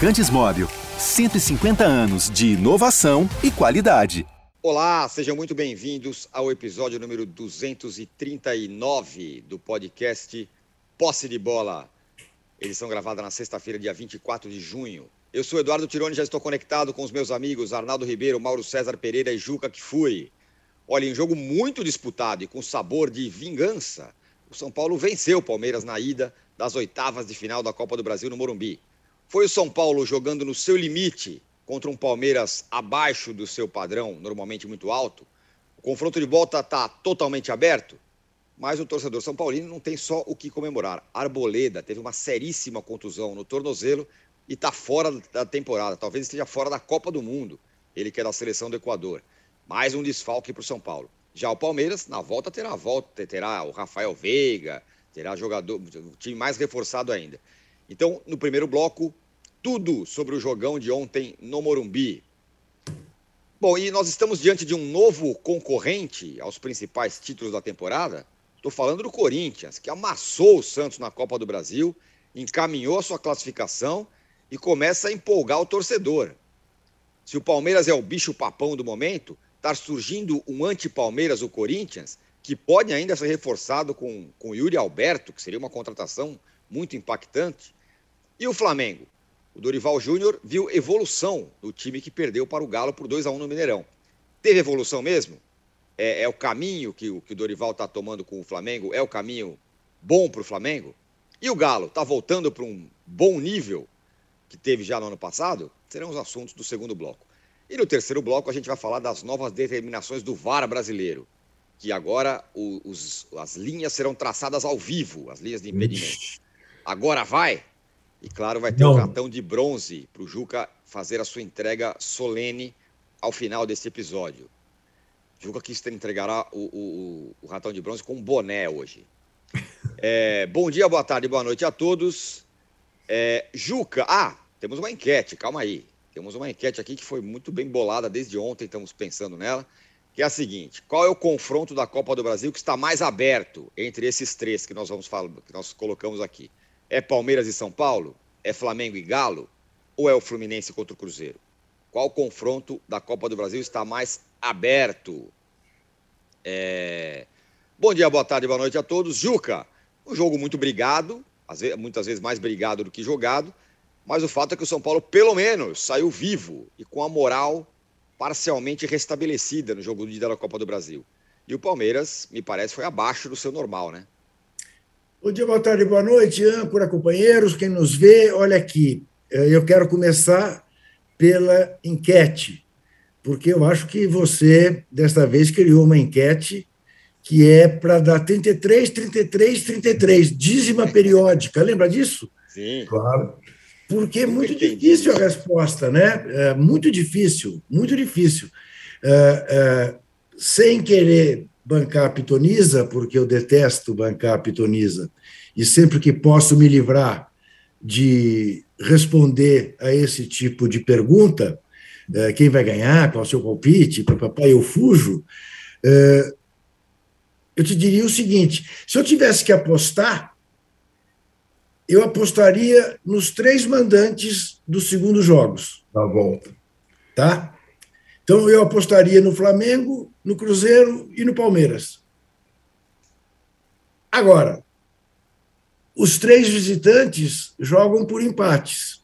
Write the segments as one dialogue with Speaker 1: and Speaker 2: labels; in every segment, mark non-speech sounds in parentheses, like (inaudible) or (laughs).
Speaker 1: Lubrificantes Móvel. 150 anos de inovação e qualidade.
Speaker 2: Olá, sejam muito bem-vindos ao episódio número 239 do podcast Posse de Bola. Edição gravada na sexta-feira, dia 24 de junho. Eu sou Eduardo Tironi, já estou conectado com os meus amigos Arnaldo Ribeiro, Mauro César Pereira e Juca Kifuri. Olha, um jogo muito disputado e com sabor de vingança, o São Paulo venceu o Palmeiras na ida das oitavas de final da Copa do Brasil no Morumbi. Foi o São Paulo jogando no seu limite contra um Palmeiras abaixo do seu padrão, normalmente muito alto. O confronto de volta está totalmente aberto, mas o torcedor São Paulino não tem só o que comemorar. Arboleda teve uma seríssima contusão no tornozelo e está fora da temporada. Talvez esteja fora da Copa do Mundo. Ele que é da seleção do Equador. Mais um desfalque para o São Paulo. Já o Palmeiras, na volta, terá a volta, terá o Rafael Veiga, terá jogador, o time mais reforçado ainda. Então, no primeiro bloco, tudo sobre o jogão de ontem no Morumbi. Bom, e nós estamos diante de um novo concorrente aos principais títulos da temporada. Estou falando do Corinthians, que amassou o Santos na Copa do Brasil, encaminhou a sua classificação e começa a empolgar o torcedor. Se o Palmeiras é o bicho-papão do momento, está surgindo um anti-Palmeiras, o Corinthians, que pode ainda ser reforçado com, com Yuri Alberto, que seria uma contratação muito impactante. E o Flamengo? O Dorival Júnior viu evolução do time que perdeu para o Galo por 2 a 1 no Mineirão. Teve evolução mesmo? É, é o caminho que o, que o Dorival está tomando com o Flamengo? É o caminho bom para o Flamengo? E o Galo está voltando para um bom nível que teve já no ano passado? Serão os assuntos do segundo bloco. E no terceiro bloco a gente vai falar das novas determinações do VAR brasileiro, que agora os, as linhas serão traçadas ao vivo, as linhas de impedimento. Agora vai? E claro, vai ter o um ratão de bronze para o Juca fazer a sua entrega solene ao final desse episódio. Juca que entregará o, o, o ratão de bronze com um boné hoje. (laughs) É, bom dia, boa tarde, boa noite a todos. É, Juca, ah, temos uma enquete, calma aí. Temos uma enquete aqui que foi muito bem bolada desde ontem, estamos pensando nela, que é a seguinte: qual é o confronto da Copa do Brasil que está mais aberto entre esses três que nós vamos falar, que nós colocamos aqui? É Palmeiras e São Paulo? É Flamengo e Galo? Ou é o Fluminense contra o Cruzeiro? Qual confronto da Copa do Brasil está mais aberto? É... Bom dia, boa tarde, boa noite a todos. Juca, um jogo muito brigado, muitas vezes mais brigado do que jogado, mas o fato é que o São Paulo, pelo menos, saiu vivo e com a moral parcialmente restabelecida no jogo do dia da Copa do Brasil. E o Palmeiras, me parece, foi abaixo do seu normal, né?
Speaker 3: Bom dia, boa tarde, boa noite, âncora, companheiros, quem nos vê. Olha aqui, eh, eu quero começar pela enquete, porque eu acho que você, desta vez, criou uma enquete que é para dar 33, 33, 33, dízima periódica. Lembra disso?
Speaker 2: Sim.
Speaker 3: Claro. Porque é muito difícil a resposta, né? É muito difícil, muito difícil. É, é, sem querer bancar a pitoniza, porque eu detesto bancar a pitoniza, e sempre que posso me livrar de responder a esse tipo de pergunta, é, quem vai ganhar, qual é o seu palpite, papai, eu fujo, é, eu te diria o seguinte: se eu tivesse que apostar, eu apostaria nos três mandantes dos segundos jogos.
Speaker 4: Da volta.
Speaker 3: Tá? Então, eu apostaria no Flamengo, no Cruzeiro e no Palmeiras. Agora, os três visitantes jogam por empates.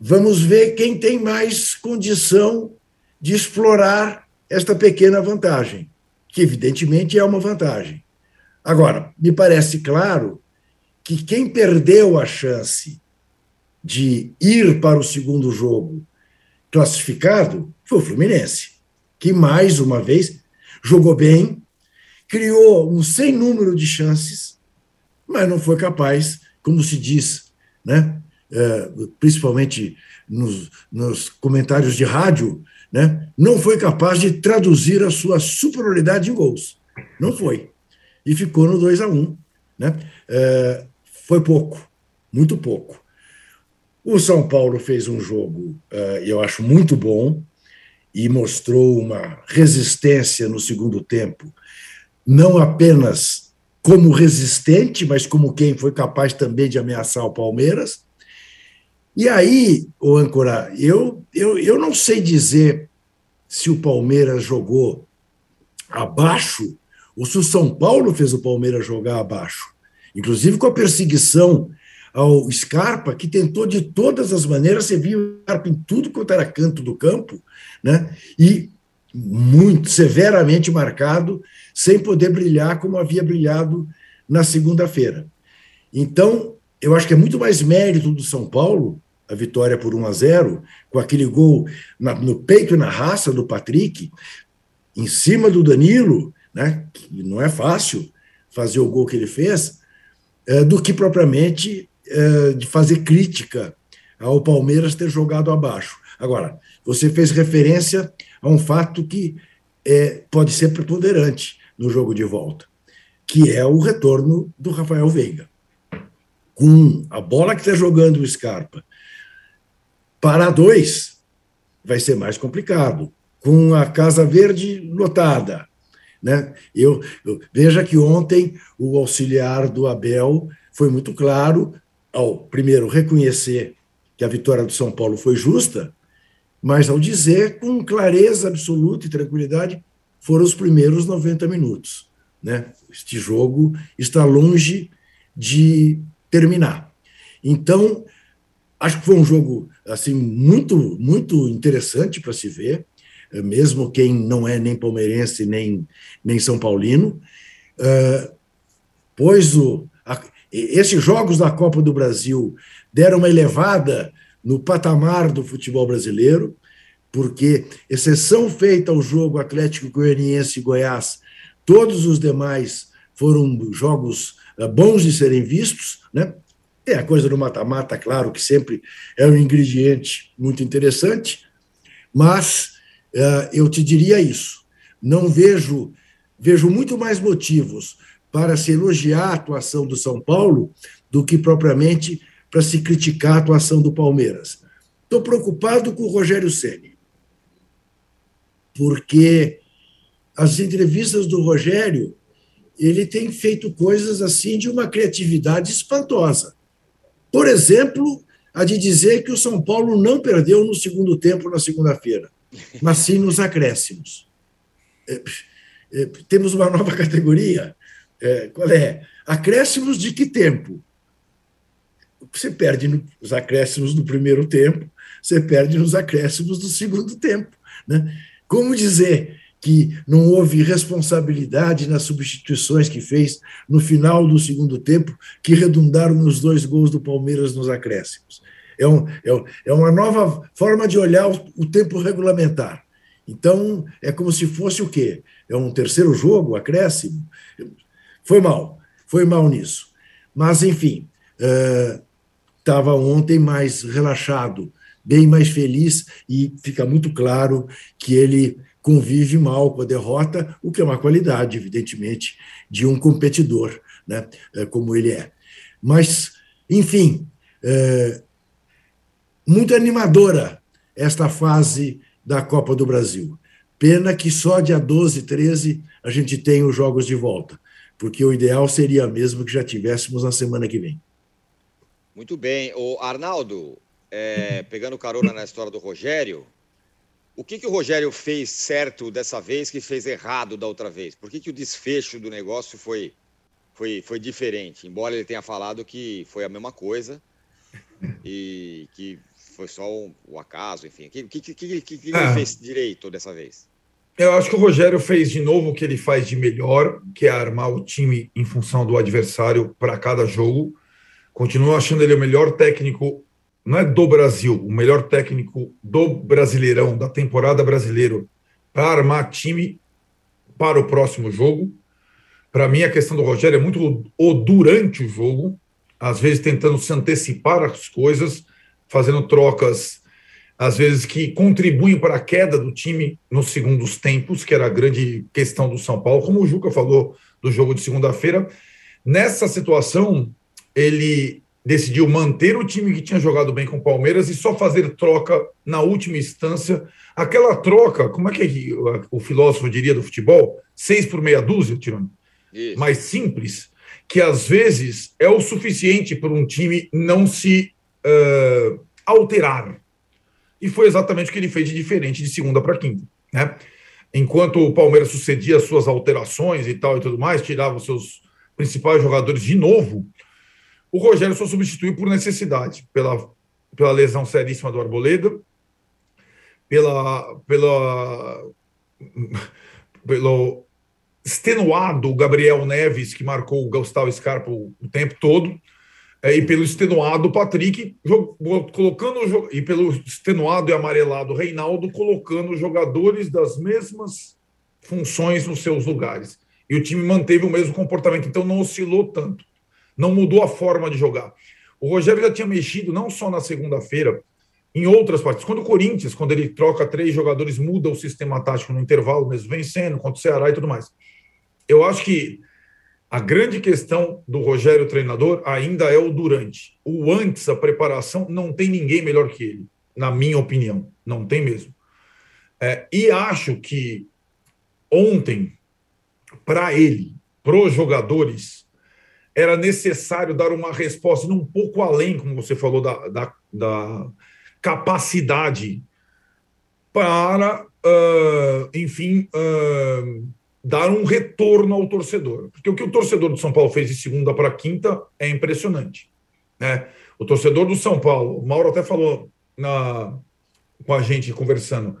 Speaker 3: Vamos ver quem tem mais condição de explorar esta pequena vantagem, que evidentemente é uma vantagem. Agora, me parece claro que quem perdeu a chance de ir para o segundo jogo classificado foi o Fluminense, que mais uma vez jogou bem, criou um sem número de chances, mas não foi capaz, como se diz, né? É, principalmente nos, nos, comentários de rádio, né? não foi capaz de traduzir a sua superioridade em gols. Não foi. E ficou no 2 a 1 um, né? É, foi pouco, muito pouco. O São Paulo fez um jogo, uh, eu acho, muito bom e mostrou uma resistência no segundo tempo, não apenas como resistente, mas como quem foi capaz também de ameaçar o Palmeiras. E aí, o âncora, eu, eu, eu não sei dizer se o Palmeiras jogou abaixo ou se o São Paulo fez o Palmeiras jogar abaixo. Inclusive com a perseguição ao Scarpa, que tentou de todas as maneiras, você viu o Scarpa em tudo quanto era canto do campo, né? e muito severamente marcado, sem poder brilhar como havia brilhado na segunda-feira. Então, eu acho que é muito mais mérito do São Paulo, a vitória por 1 a 0, com aquele gol na, no peito e na raça do Patrick, em cima do Danilo, né, que não é fácil fazer o gol que ele fez, é, do que propriamente de fazer crítica ao Palmeiras ter jogado abaixo. Agora, você fez referência a um fato que é, pode ser preponderante no jogo de volta, que é o retorno do Rafael Veiga. Com a bola que está jogando o Scarpa para dois, vai ser mais complicado. Com a Casa Verde lotada. Né? Eu, eu Veja que ontem o auxiliar do Abel foi muito claro ao, primeiro, reconhecer que a vitória do São Paulo foi justa, mas ao dizer com clareza absoluta e tranquilidade, foram os primeiros 90 minutos. Né? Este jogo está longe de terminar. Então, acho que foi um jogo assim muito muito interessante para se ver, mesmo quem não é nem palmeirense nem, nem são paulino, uh, pois o, a, esses jogos da Copa do Brasil deram uma elevada no patamar do futebol brasileiro, porque, exceção feita ao jogo Atlético Goianiense e Goiás, todos os demais foram jogos eh, bons de serem vistos, né? Tem a coisa do mata-mata, claro, que sempre é um ingrediente muito interessante, mas uh, eu te diria isso. Não vejo, vejo muito mais motivos para se elogiar a atuação do São Paulo do que propriamente para se criticar a atuação do Palmeiras. Estou preocupado com o Rogério Ceni, porque as entrevistas do Rogério ele tem feito coisas assim de uma criatividade espantosa. Por exemplo, a de dizer que o São Paulo não perdeu no segundo tempo na segunda-feira, mas sim nos acréscimos. É, é, temos uma nova (laughs) categoria. É, qual é? Acréscimos de que tempo? Você perde nos acréscimos do primeiro tempo, você perde nos acréscimos do segundo tempo. Né? Como dizer que não houve responsabilidade nas substituições que fez no final do segundo tempo, que redundaram nos dois gols do Palmeiras nos acréscimos. É, um, é, é uma nova forma de olhar o, o, tempo regulamentar. Então, é como se fosse o quê? É um terceiro jogo, acréscimo? Foi mal, foi mal nisso. Mas, enfim, estava uh, ontem mais relaxado, bem mais feliz, e fica muito claro que ele convive mal com a derrota, o que é uma qualidade, evidentemente, de um competidor, né, é, como ele é. Mas, enfim, é, muito animadora esta fase da Copa do Brasil. Pena que só dia 12, 13 a gente tem os jogos de volta, porque o ideal seria mesmo que já tivéssemos na semana que vem.
Speaker 2: Muito bem. O Arnaldo, é, pegando carona na história do Rogério, o que, que o Rogério fez certo dessa vez que fez errado da outra vez? Por que, que o desfecho do negócio foi, foi, foi diferente? Embora ele tenha falado que foi a mesma coisa e que foi só um, o acaso, enfim. O que, que, que, que, que ele é. fez direito dessa vez?
Speaker 4: Eu acho que o Rogério fez de novo o que ele faz de melhor, que é armar o time em função do adversário para cada jogo. Continuo achando ele o melhor técnico não é do Brasil, o melhor técnico do Brasileirão, da temporada brasileira, para armar time para o próximo jogo. Para mim, a questão do Rogério é muito o durante o jogo, às vezes tentando se antecipar as coisas, fazendo trocas, às vezes que contribuem para a queda do time nos segundos tempos, que era a grande questão do São Paulo, como o Juca falou do jogo de segunda-feira. Nessa situação, ele decidiu manter o time que tinha jogado bem com o Palmeiras e só fazer troca na última instância. Aquela troca, como é que o filósofo diria do futebol? Seis por meia dúzia, Tirone? Mais simples, que às vezes é o suficiente para um time não se uh, alterar. E foi exatamente o que ele fez de diferente de segunda para quinta. Né? Enquanto o Palmeiras sucedia as suas alterações e tal e tudo mais, tirava seus principais jogadores de novo, o Rogério só substituiu por necessidade, pela, pela lesão seríssima do Arboleda, pela, pela, pelo extenuado Gabriel Neves, que marcou o Gustavo Scarpa o tempo todo, é, e pelo extenuado Patrick, colocando e pelo extenuado e amarelado Reinaldo, colocando jogadores das mesmas funções nos seus lugares. E o time manteve o mesmo comportamento, então não oscilou tanto, não mudou a forma de jogar. O Rogério já tinha mexido não só na segunda-feira, em outras partes. Quando o Corinthians, quando ele troca três jogadores, muda o sistema tático no intervalo, mesmo vencendo, contra o Ceará e tudo mais. Eu acho que a grande questão do Rogério treinador ainda é o durante. O antes, a preparação, não tem ninguém melhor que ele, na minha opinião. Não tem mesmo. É, e acho que ontem, para ele, para os jogadores, era necessário dar uma resposta um pouco além, como você falou, da, da, da capacidade para, uh, enfim, uh, dar um retorno ao torcedor. Porque o que o torcedor do São Paulo fez de segunda para quinta é impressionante. Né? O torcedor do São Paulo, o Mauro até falou na, com a gente conversando,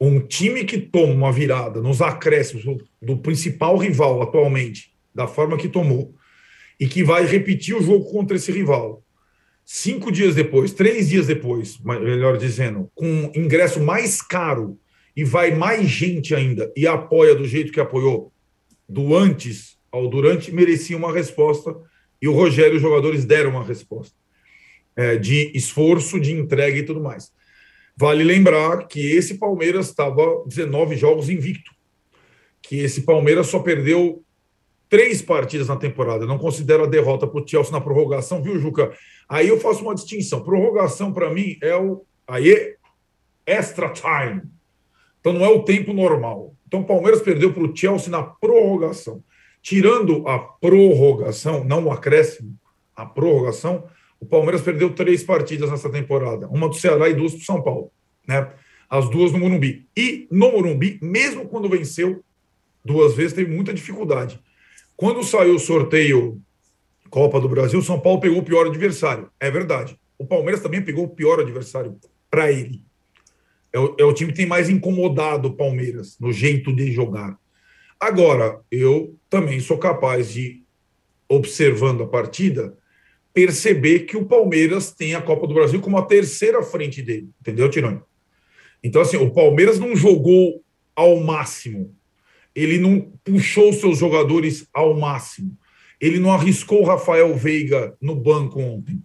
Speaker 4: um time que toma uma virada nos acréscimos do, do principal rival atualmente, da forma que tomou, e que vai repetir o jogo contra esse rival. Cinco dias depois, três dias depois, melhor dizendo, com ingresso mais caro e vai mais gente ainda e apoia do jeito que apoiou, do antes ao durante, merecia uma resposta e o Rogério e os jogadores deram uma resposta é, de esforço, de entrega e tudo mais. Vale lembrar que esse Palmeiras estava 19 jogos invicto, que esse Palmeiras só perdeu três partidas na temporada. Não considero a derrota para o Chelsea na prorrogação, viu, Juca? Aí eu faço uma distinção. Prorrogação, para mim, é o. Aí extra time. Então não é o tempo normal. Então o Palmeiras perdeu para o Chelsea na prorrogação. Tirando a prorrogação, não o acréscimo, a prorrogação, o Palmeiras perdeu três partidas nessa temporada. Uma do Ceará e duas para o São Paulo. Né? As duas no Morumbi. E no Morumbi, mesmo quando venceu duas vezes, teve muita dificuldade. Quando saiu o sorteio Copa do Brasil, o São Paulo pegou o pior adversário. É verdade. O Palmeiras também pegou o pior adversário para ele. É o, é o time que tem mais incomodado o Palmeiras no jeito de jogar. Agora, eu também sou capaz de, observando a partida, perceber que o Palmeiras tem a Copa do Brasil como a terceira frente dele. Entendeu, Tironi? Então, assim, o Palmeiras não jogou ao máximo. Ele não puxou seus jogadores ao máximo. Ele não arriscou o Rafael Veiga no banco ontem.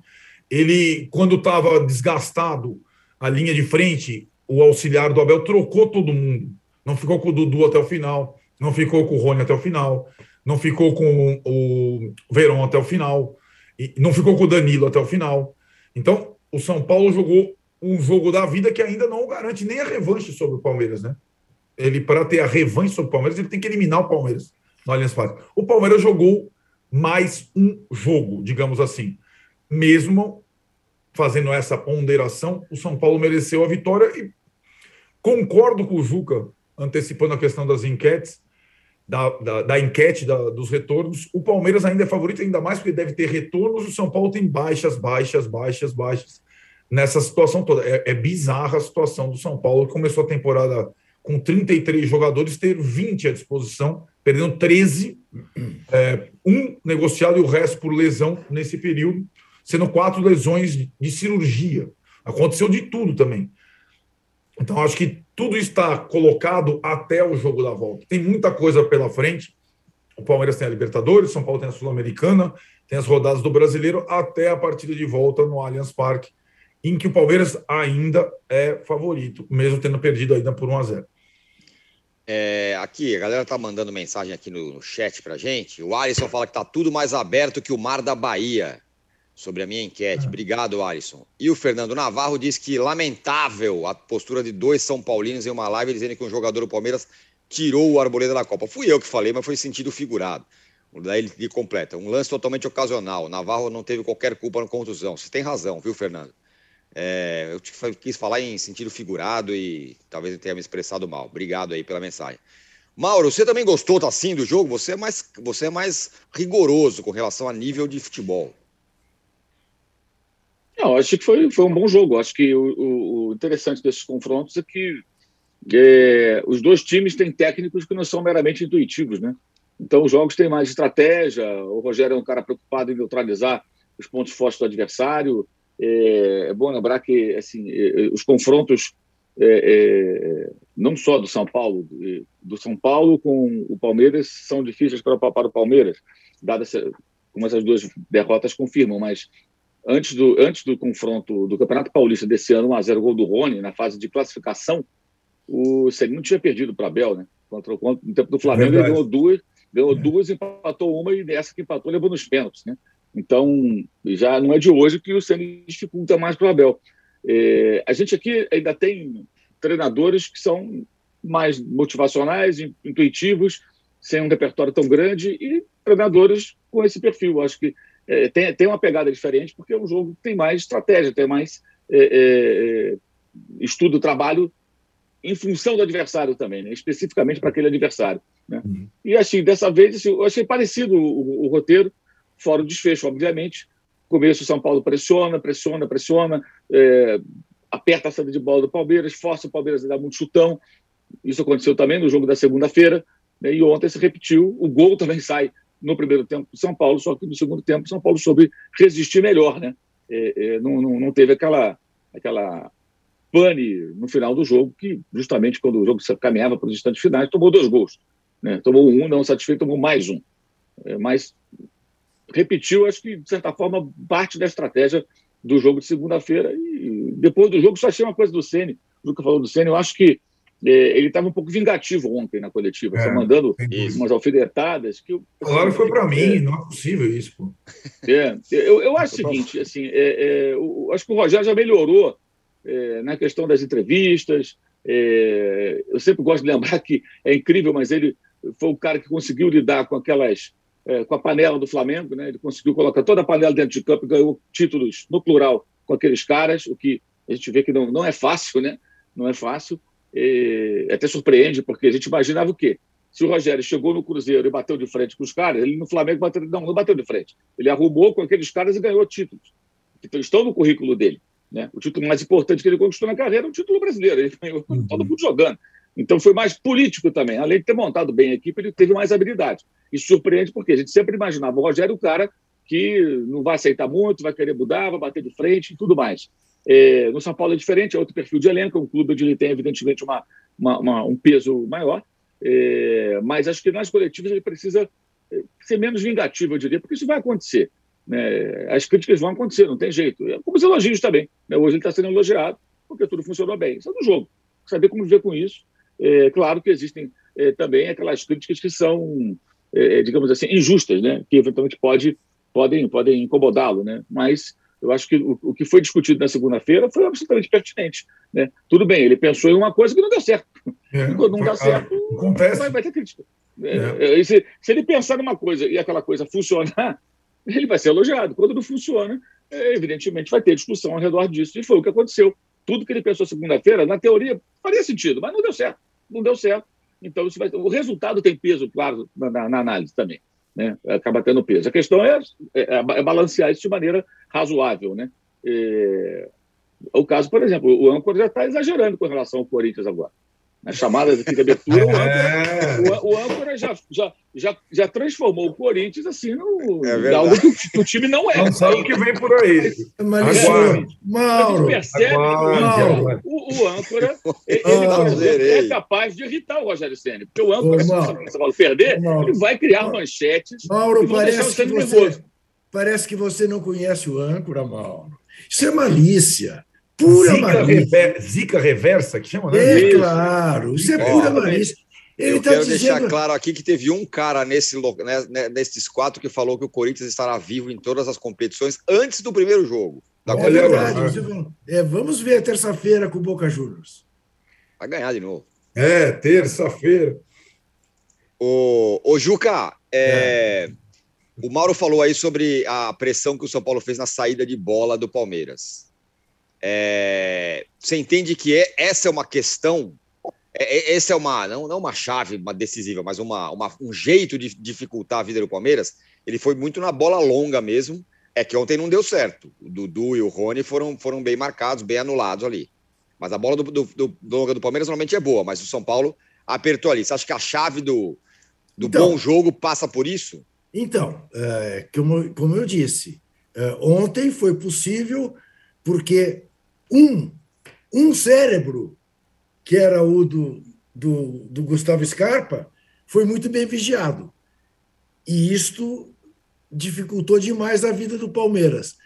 Speaker 4: Ele, quando estava desgastado a linha de frente, o auxiliar do Abel trocou todo mundo. Não ficou com o Dudu até o final, não ficou com o Rony até o final, não ficou com o Verão até o final, e não ficou com o Danilo até o final. Então, o São Paulo jogou um jogo da vida que ainda não garante nem a revanche sobre o Palmeiras, né? Ele, para ter a revanche sobre o Palmeiras, ele tem que eliminar o Palmeiras no Allianz Parque. O Palmeiras jogou mais um jogo, digamos assim. Mesmo fazendo essa ponderação, o São Paulo mereceu a vitória e Concordo com o Juca, antecipando a questão das enquetes, da, da, da enquete da, dos retornos. O Palmeiras ainda é favorito, ainda mais porque deve ter retornos. O São Paulo tem baixas, baixas, baixas, baixas nessa situação toda. É, é bizarra a situação do São Paulo, que começou a temporada com 33 jogadores, ter 20 à disposição, perdendo 13, é, um negociado e o resto por lesão nesse período, sendo quatro lesões de cirurgia. Aconteceu de tudo também. Então, acho que tudo está colocado até o jogo da volta. Tem muita coisa pela frente. O Palmeiras tem a Libertadores, São Paulo tem a Sul-Americana, tem as rodadas do Brasileiro, até a partida de volta no Allianz Parque, em que o Palmeiras ainda é favorito, mesmo tendo perdido ainda por 1 a 0.
Speaker 2: É, aqui, a galera tá mandando mensagem aqui no, no chat pra gente. O Alisson fala que tá tudo mais aberto que o mar da Bahia sobre a minha enquete. Obrigado, Alisson. E o Fernando Navarro diz que lamentável a postura de dois São Paulinos em uma live dizendo que um jogador do Palmeiras tirou o Arboleda da Copa. Fui eu que falei, mas foi sentido figurado. Daí ele completa. Um lance totalmente ocasional. Navarro não teve qualquer culpa na contusão. Você tem razão, viu, Fernando? É, eu quis falar em sentido figurado e talvez eu tenha me expressado mal. Obrigado aí pela mensagem. Mauro, você também gostou assim do jogo? Você é mais, você é mais rigoroso com relação a nível de futebol.
Speaker 5: Não, acho que foi, foi um bom jogo. Acho que o, o interessante desses confrontos é que é, os dois times têm técnicos que não são meramente intuitivos, né? Então os jogos têm mais estratégia. O Rogério é um cara preocupado em neutralizar os pontos fortes do adversário. É, é bom lembrar que assim, é, é, os confrontos é, não só do São Paulo, do São Paulo com o Palmeiras são difíceis para, para o Palmeiras, dadas como essas duas derrotas confirmam, mas antes do, antes do confronto do Campeonato Paulista desse ano, 1x0 gol do Rony, na fase de classificação, o Selim não tinha perdido para Bel, né? Contra, contra, no tempo do Flamengo, ele ganhou duas, ganhou é. duas, empatou uma e dessa que empatou levou nos pênaltis, né? Então, já não é de hoje que o Selim dificulta mais para o Abel. É, a gente aqui ainda tem treinadores que são mais motivacionais, intuitivos, sem um repertório tão grande, e treinadores com esse perfil. Acho que é, tem, tem uma pegada diferente, porque é um jogo que tem mais estratégia, tem mais é, é, é estudo, trabalho em função do adversário também, né? especificamente para aquele adversário. Né? Uhum. E assim, dessa vez, assim, eu achei parecido o, o, o, roteiro, fora o desfecho, obviamente. Começo, São Paulo pressiona, pressiona, pressiona, é, aperta a saída de bola do Palmeiras, força o Palmeiras a dar muito chutão. Isso aconteceu também no jogo da segunda-feira, né? e ontem se repetiu. O gol também sai no primeiro tempo São Paulo, só que no segundo tempo São Paulo soube resistir melhor, né? É, é, não, não, não, teve aquela, aquela pane no final do jogo, que justamente quando o jogo caminhava para os instantes finais, tomou dois gols. Né? Tomou um, não satisfeito, tomou mais um. É, mas repetiu, acho que, de certa forma, parte da estratégia do jogo de segunda-feira. E depois do jogo, só achei uma coisa do Ceni. O Luca falou do Ceni, eu acho que ele estava um pouco vingativo ontem na coletiva, é, mandando umas alfidetadas. Que eu,
Speaker 4: claro, foi para mim, é, não é possível isso. Pô.
Speaker 5: É, eu, eu acho o (laughs) seguinte, assim, é, é, eu, acho que o Rogério já melhorou é, na questão das entrevistas. É, eu sempre gosto de lembrar que é incrível, mas ele foi o cara que conseguiu lidar com aquelas é, com a panela do Flamengo, né? Ele conseguiu colocar toda a panela dentro de campo e ganhou títulos no plural com aqueles caras, o que a gente vê que não, não é fácil, né? Não é fácil. E até surpreende, porque a gente imaginava o quê? Se o Rogério chegou no Cruzeiro e bateu de frente com os caras, ele no Flamengo bateu, não, não bateu de frente. Ele arrumou com aqueles caras e ganhou títulos. Então, estão no currículo dele. Né? O título mais importante que ele conquistou na carreira é o título brasileiro. Ele ganhou uhum. (laughs) todo mundo jogando. Então foi mais político também. Além de ter montado bem a equipe, ele teve mais habilidade. E surpreende porque a gente sempre imaginava o Rogério o cara que não vai aceitar muito, vai querer mudar, vai bater de frente e tudo mais. É, no São Paulo é diferente, é outro perfil de elenco, é um clube onde ele tem, evidentemente, uma, uma, uma, um peso maior. É, mas acho que nas coletivas ele precisa é, ser menos vingativo, eu diria, porque isso vai acontecer. Né? As críticas vão acontecer, não tem jeito. É como os elogios também. Né? Hoje ele está sendo elogiado porque tudo funcionou bem. Isso é do jogo. Saber como viver com isso. É, claro que existem é, também aquelas críticas que são, é, digamos assim, injustas, né? que eventualmente pode, podem, podem incomodá-lo. Né? Mas eu acho que o, o que foi discutido na segunda-feira foi absolutamente pertinente. Né? Tudo bem, ele pensou em uma coisa que não deu certo. É, (laughs) quando não dá certo, vai, vai, ter crítica. É. é. Se, se, ele pensar numa coisa e aquela coisa funcionar, (laughs) ele vai ser elogiado. Quando não funciona, é, evidentemente vai ter discussão ao redor disso. E foi o que aconteceu. Tudo que ele pensou segunda-feira, na teoria, faria sentido, mas não deu certo. Não deu certo. Então, vai... o resultado tem peso, claro, na, na análise também. Né? Acaba tendo peso. A questão é, é, é balancear isso de maneira razoável. Né? É... O caso, por exemplo, o âncora já está exagerando com relação ao Corinthians agora nas chamadas aqui de abertura, o âncora, o, o âncora já, já, já, já transformou o Corinthians assim no, é algo que o, time não é.
Speaker 4: Não sabe o que vem por aí.
Speaker 3: Mas, Mauro, a gente
Speaker 5: percebe Mauro, o, o, âncora ele, ele é capaz de irritar o Rogério Senna, porque o âncora, Ô, se o perder, Mauro, ele vai criar manchetes.
Speaker 3: Mauro, parece que, você, parece que você não conhece o âncora, Mauro. Isso é malícia. Pura
Speaker 4: zica, rever, zica reversa, que chama,
Speaker 3: né? É, claro. Isso é pura malícia.
Speaker 2: Ele eu tá quero dizendo... deixar claro aqui que teve um cara nesse, né, né, nesses quatro que falou que o Corinthians estará vivo em todas as competições antes do primeiro jogo.
Speaker 3: Da é verdade. É, vamos ver a terça-feira com o Boca Juniors.
Speaker 2: Vai ganhar de novo.
Speaker 4: É, terça-feira.
Speaker 2: Ô, ô Juca, é, é. o Mauro falou aí sobre a pressão que o São Paulo fez na saída de bola do Palmeiras. É, você entende que é, essa é uma questão, é, é, essa é uma, não, não uma chave uma decisiva, mas uma, uma, um jeito de dificultar a vida do Palmeiras. Ele foi muito na bola longa mesmo. É que ontem não deu certo. O Dudu e o Rony foram, foram bem marcados, bem anulados ali. Mas a bola do, do, do, do longa do Palmeiras normalmente é boa, mas o São Paulo apertou ali. Você acha que a chave do, do então, bom jogo passa por isso?
Speaker 3: Então, é, como, como eu disse, é, ontem foi possível porque um, um cérebro, que era o do, do, do Gustavo Scarpa, foi muito bem vigiado. E isto dificultou demais a vida do Palmeiras,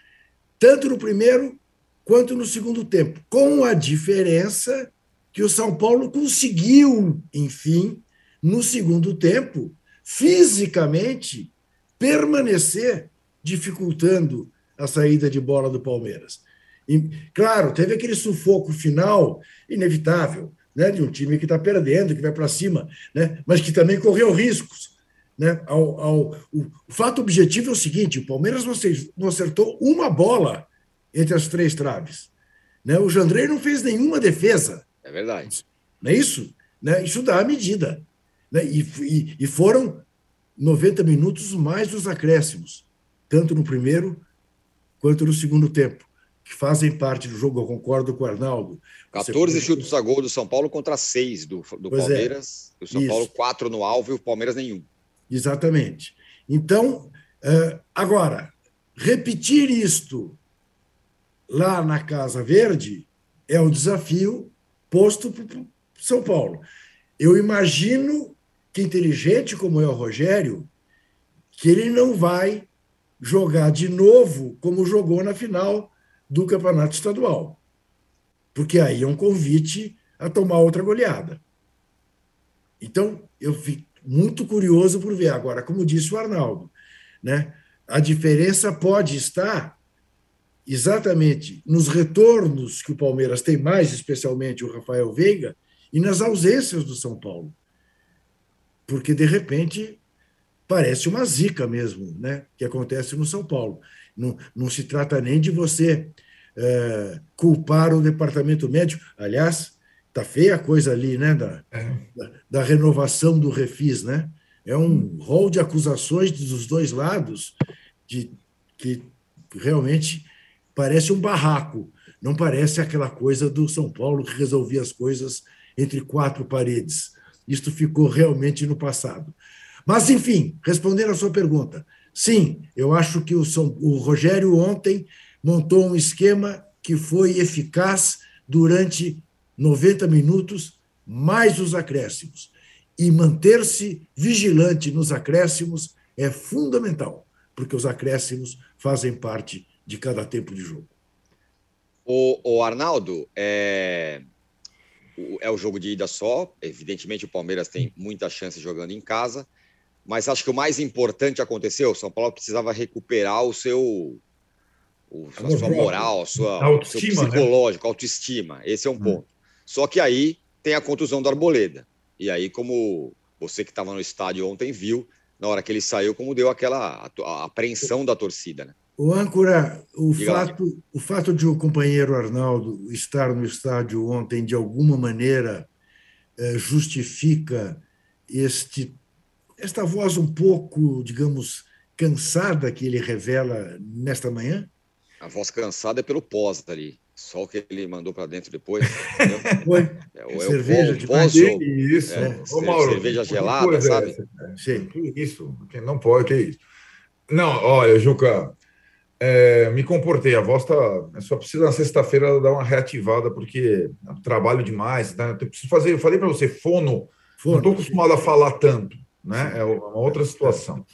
Speaker 3: tanto no primeiro quanto no segundo tempo, com a diferença que o São Paulo conseguiu, enfim, no segundo tempo, fisicamente permanecer dificultando a saída de bola do Palmeiras. E, claro, teve aquele sufoco final inevitável, né, de um time que está perdendo, que vai para cima, né, mas que também correu riscos. Né, ao, ao, o, fato objetivo é o seguinte: o Palmeiras não acertou uma bola entre as três traves. Né? O Jandrei não fez nenhuma defesa.
Speaker 2: É verdade.
Speaker 3: Não é isso? Né? Isso dá a medida. Né? E, e, e foram 90 minutos mais dos acréscimos, tanto no primeiro quanto no segundo tempo, que fazem parte do jogo. Eu concordo com o Arnaldo.
Speaker 2: 14 Você... chutes a gol do São Paulo contra 6 do, do é. Palmeiras. É. O São Isso. Paulo, 4 no alvo e o Palmeiras nenhum.
Speaker 3: Exatamente. Então, eh, agora, repetir isto lá na Casa Verde é o desafio posto para São Paulo. Eu imagino que inteligente como é o Rogério, que ele não vai jogar de novo como jogou na final do Campeonato Estadual. Porque aí é um convite a tomar outra goleada. Então, eu fico muito curioso por ver. Agora, como disse o Arnaldo, né, a diferença pode estar exatamente nos retornos que o Palmeiras tem mais, especialmente o Rafael Veiga, e nas ausências do São Paulo. Porque, de repente, parece uma zica mesmo, né? que acontece no São Paulo. Não, não se trata nem de você é, culpar o departamento médico. Aliás, está feia a coisa ali, né? Da, é. da, da, renovação do refis, né? É um rol de acusações dos dois lados de que realmente parece um barraco, não parece aquela coisa do São Paulo que resolvia as coisas entre quatro paredes. Isto ficou realmente no passado. Mas, enfim, respondendo à sua pergunta, sim, eu acho que o, São, o Rogério ontem montou um esquema que foi eficaz durante 90 minutos, mais os acréscimos. E manter-se vigilante nos acréscimos é fundamental, porque os acréscimos fazem parte de cada tempo de jogo.
Speaker 2: O, o Arnaldo, é, é o jogo de ida só. Evidentemente, o Palmeiras tem muita chance jogando em casa, mas acho que o mais importante aconteceu. O São Paulo precisava recuperar o seu, o, a sua moral, a sua autoestima, seu né? psicológico, né? autoestima. Esse é um hum. ponto. Só que aí tem a contusão do Arboleda. E aí, como você que estava no estádio ontem viu, na hora que ele saiu, como deu aquela apreensão da torcida, né?
Speaker 3: O âncora, o fato, o fato de o companheiro Arnaldo estar no estádio ontem, de alguma maneira, eh, justifica este, esta voz um pouco, digamos, cansada que ele revela nesta manhã?
Speaker 2: A voz cansada é pelo pós ali. Só o que ele mandou para dentro depois. (laughs)
Speaker 3: Foi. É,
Speaker 2: é, cerveja de pós
Speaker 4: Isso. É,
Speaker 2: Ô, Mauro, cerveja gelada, sabe?
Speaker 4: Sim. Que isso? Que não pode, que isso. Não, olha, Juca, é, me comportei. A voz tá. Eu só precisa na sexta-feira dar uma reativada, porque trabalho demais. Tá? Eu preciso fazer. Eu falei para você, fono. fono. Não estou acostumado a falar tanto, né? É uma outra situação.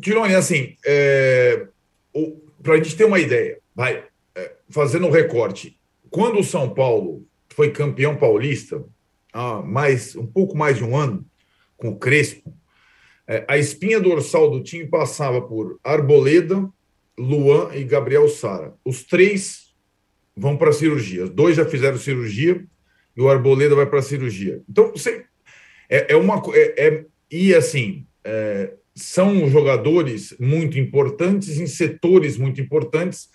Speaker 4: Tironi, assim, é, para a gente ter uma ideia, vai, é, fazendo um recorte. Quando o São Paulo foi campeão paulista, há mais, um pouco mais de um ano, com o Crespo, é, a espinha dorsal do time passava por Arboleda, Luan e Gabriel Sara. Os três vão para a cirurgia. Dois já fizeram cirurgia e o Arboleda vai para a cirurgia. Então, você, é, é uma. É, é, e assim, é, são jogadores muito importantes em setores muito importantes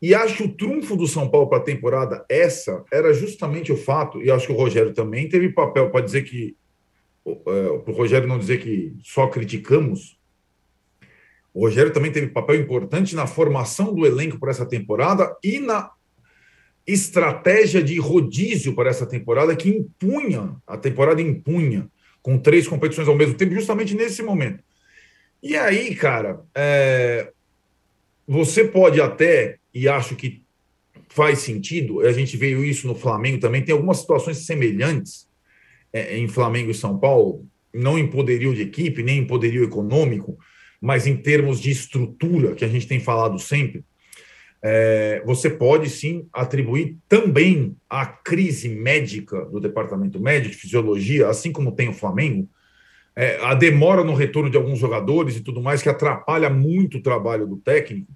Speaker 4: E acho que o trunfo do São Paulo para a temporada essa era justamente o fato, e acho que o Rogério também teve papel para dizer que, é, para o Rogério não dizer que só criticamos, o Rogério também teve papel importante na formação do elenco para essa temporada e na estratégia de rodízio para essa temporada que impunha, a temporada impunha, com três competições ao mesmo tempo, justamente nesse momento. E aí, cara, é, você pode até, e acho que faz sentido, a gente veio isso no Flamengo também, tem algumas situações semelhantes é, em Flamengo e São Paulo, não em poderio de equipe, nem em poderio econômico, mas em termos de estrutura, que a gente tem falado sempre, é, você pode sim atribuir também a crise médica do departamento médico de fisiologia, assim como tem o Flamengo, é, a demora no retorno de alguns jogadores e tudo mais, que atrapalha muito o trabalho do técnico,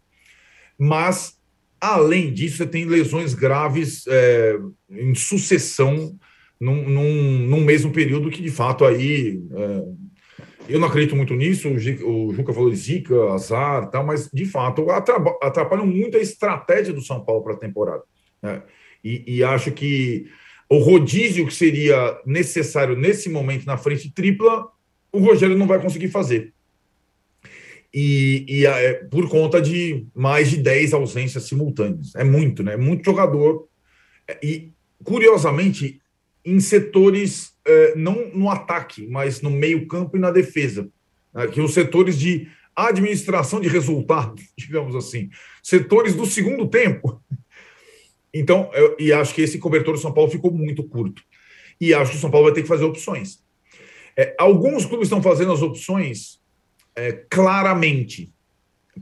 Speaker 4: mas além disso, você tem lesões graves é, em sucessão num, num, num, mesmo período que de fato aí é, eu não acredito muito nisso, o Juca falou Zica, azar tal, mas de fato atrapalham muito a estratégia do São Paulo para a temporada. Né? E, e, acho que o rodízio que seria necessário nesse momento na frente tripla, o Rogério não vai conseguir fazer. E, e é, por conta de mais de 10 ausências simultâneas. É muito, né? É muito jogador. E, curiosamente, em setores é, não no ataque, mas no meio-campo e na defesa. Né, que os setores de administração de resultados, (laughs) digamos assim, setores do segundo tempo. Então, eu, e acho que esse cobertor do São Paulo ficou muito curto. E acho que o São Paulo vai ter que fazer opções. É, alguns clubes estão fazendo as opções é, claramente.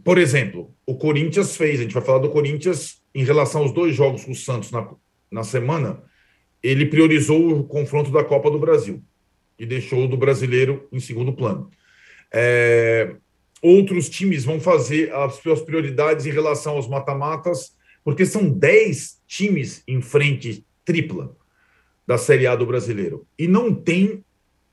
Speaker 4: Por exemplo, o Corinthians fez, a gente vai falar do Corinthians em relação aos dois jogos com o Santos na, na semana ele priorizou o confronto da Copa do Brasil e deixou o do brasileiro em segundo plano. É, outros times vão fazer as suas prioridades em relação aos mata-matas, porque são 10 times em frente tripla da Série A do brasileiro e não tem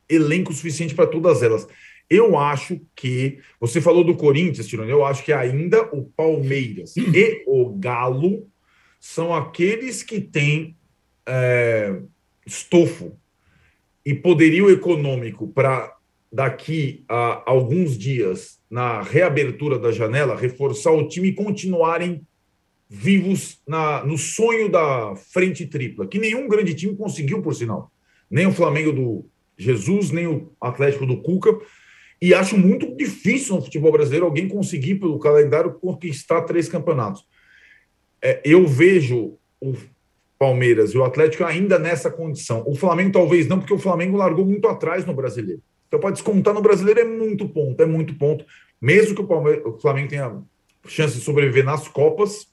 Speaker 4: elenco suficiente para todas elas. Eu acho que você falou do Corinthians, Tirone, eu acho que ainda o Palmeiras e o Galo são aqueles que têm é, estofo e poderio econômico para daqui a alguns dias, na reabertura da janela, reforçar o time e continuarem vivos na, no sonho da frente tripla, que nenhum grande time conseguiu, por sinal. Nem o Flamengo do Jesus, nem o Atlético do Cuca. E acho muito difícil no futebol brasileiro alguém conseguir, pelo calendário, conquistar três campeonatos. É, eu vejo o Palmeiras e o Atlético ainda nessa condição. O Flamengo talvez não, porque o Flamengo largou muito atrás no brasileiro. Então, para descontar no brasileiro é muito ponto, é muito ponto. Mesmo que o, o Flamengo tenha chance de sobreviver nas Copas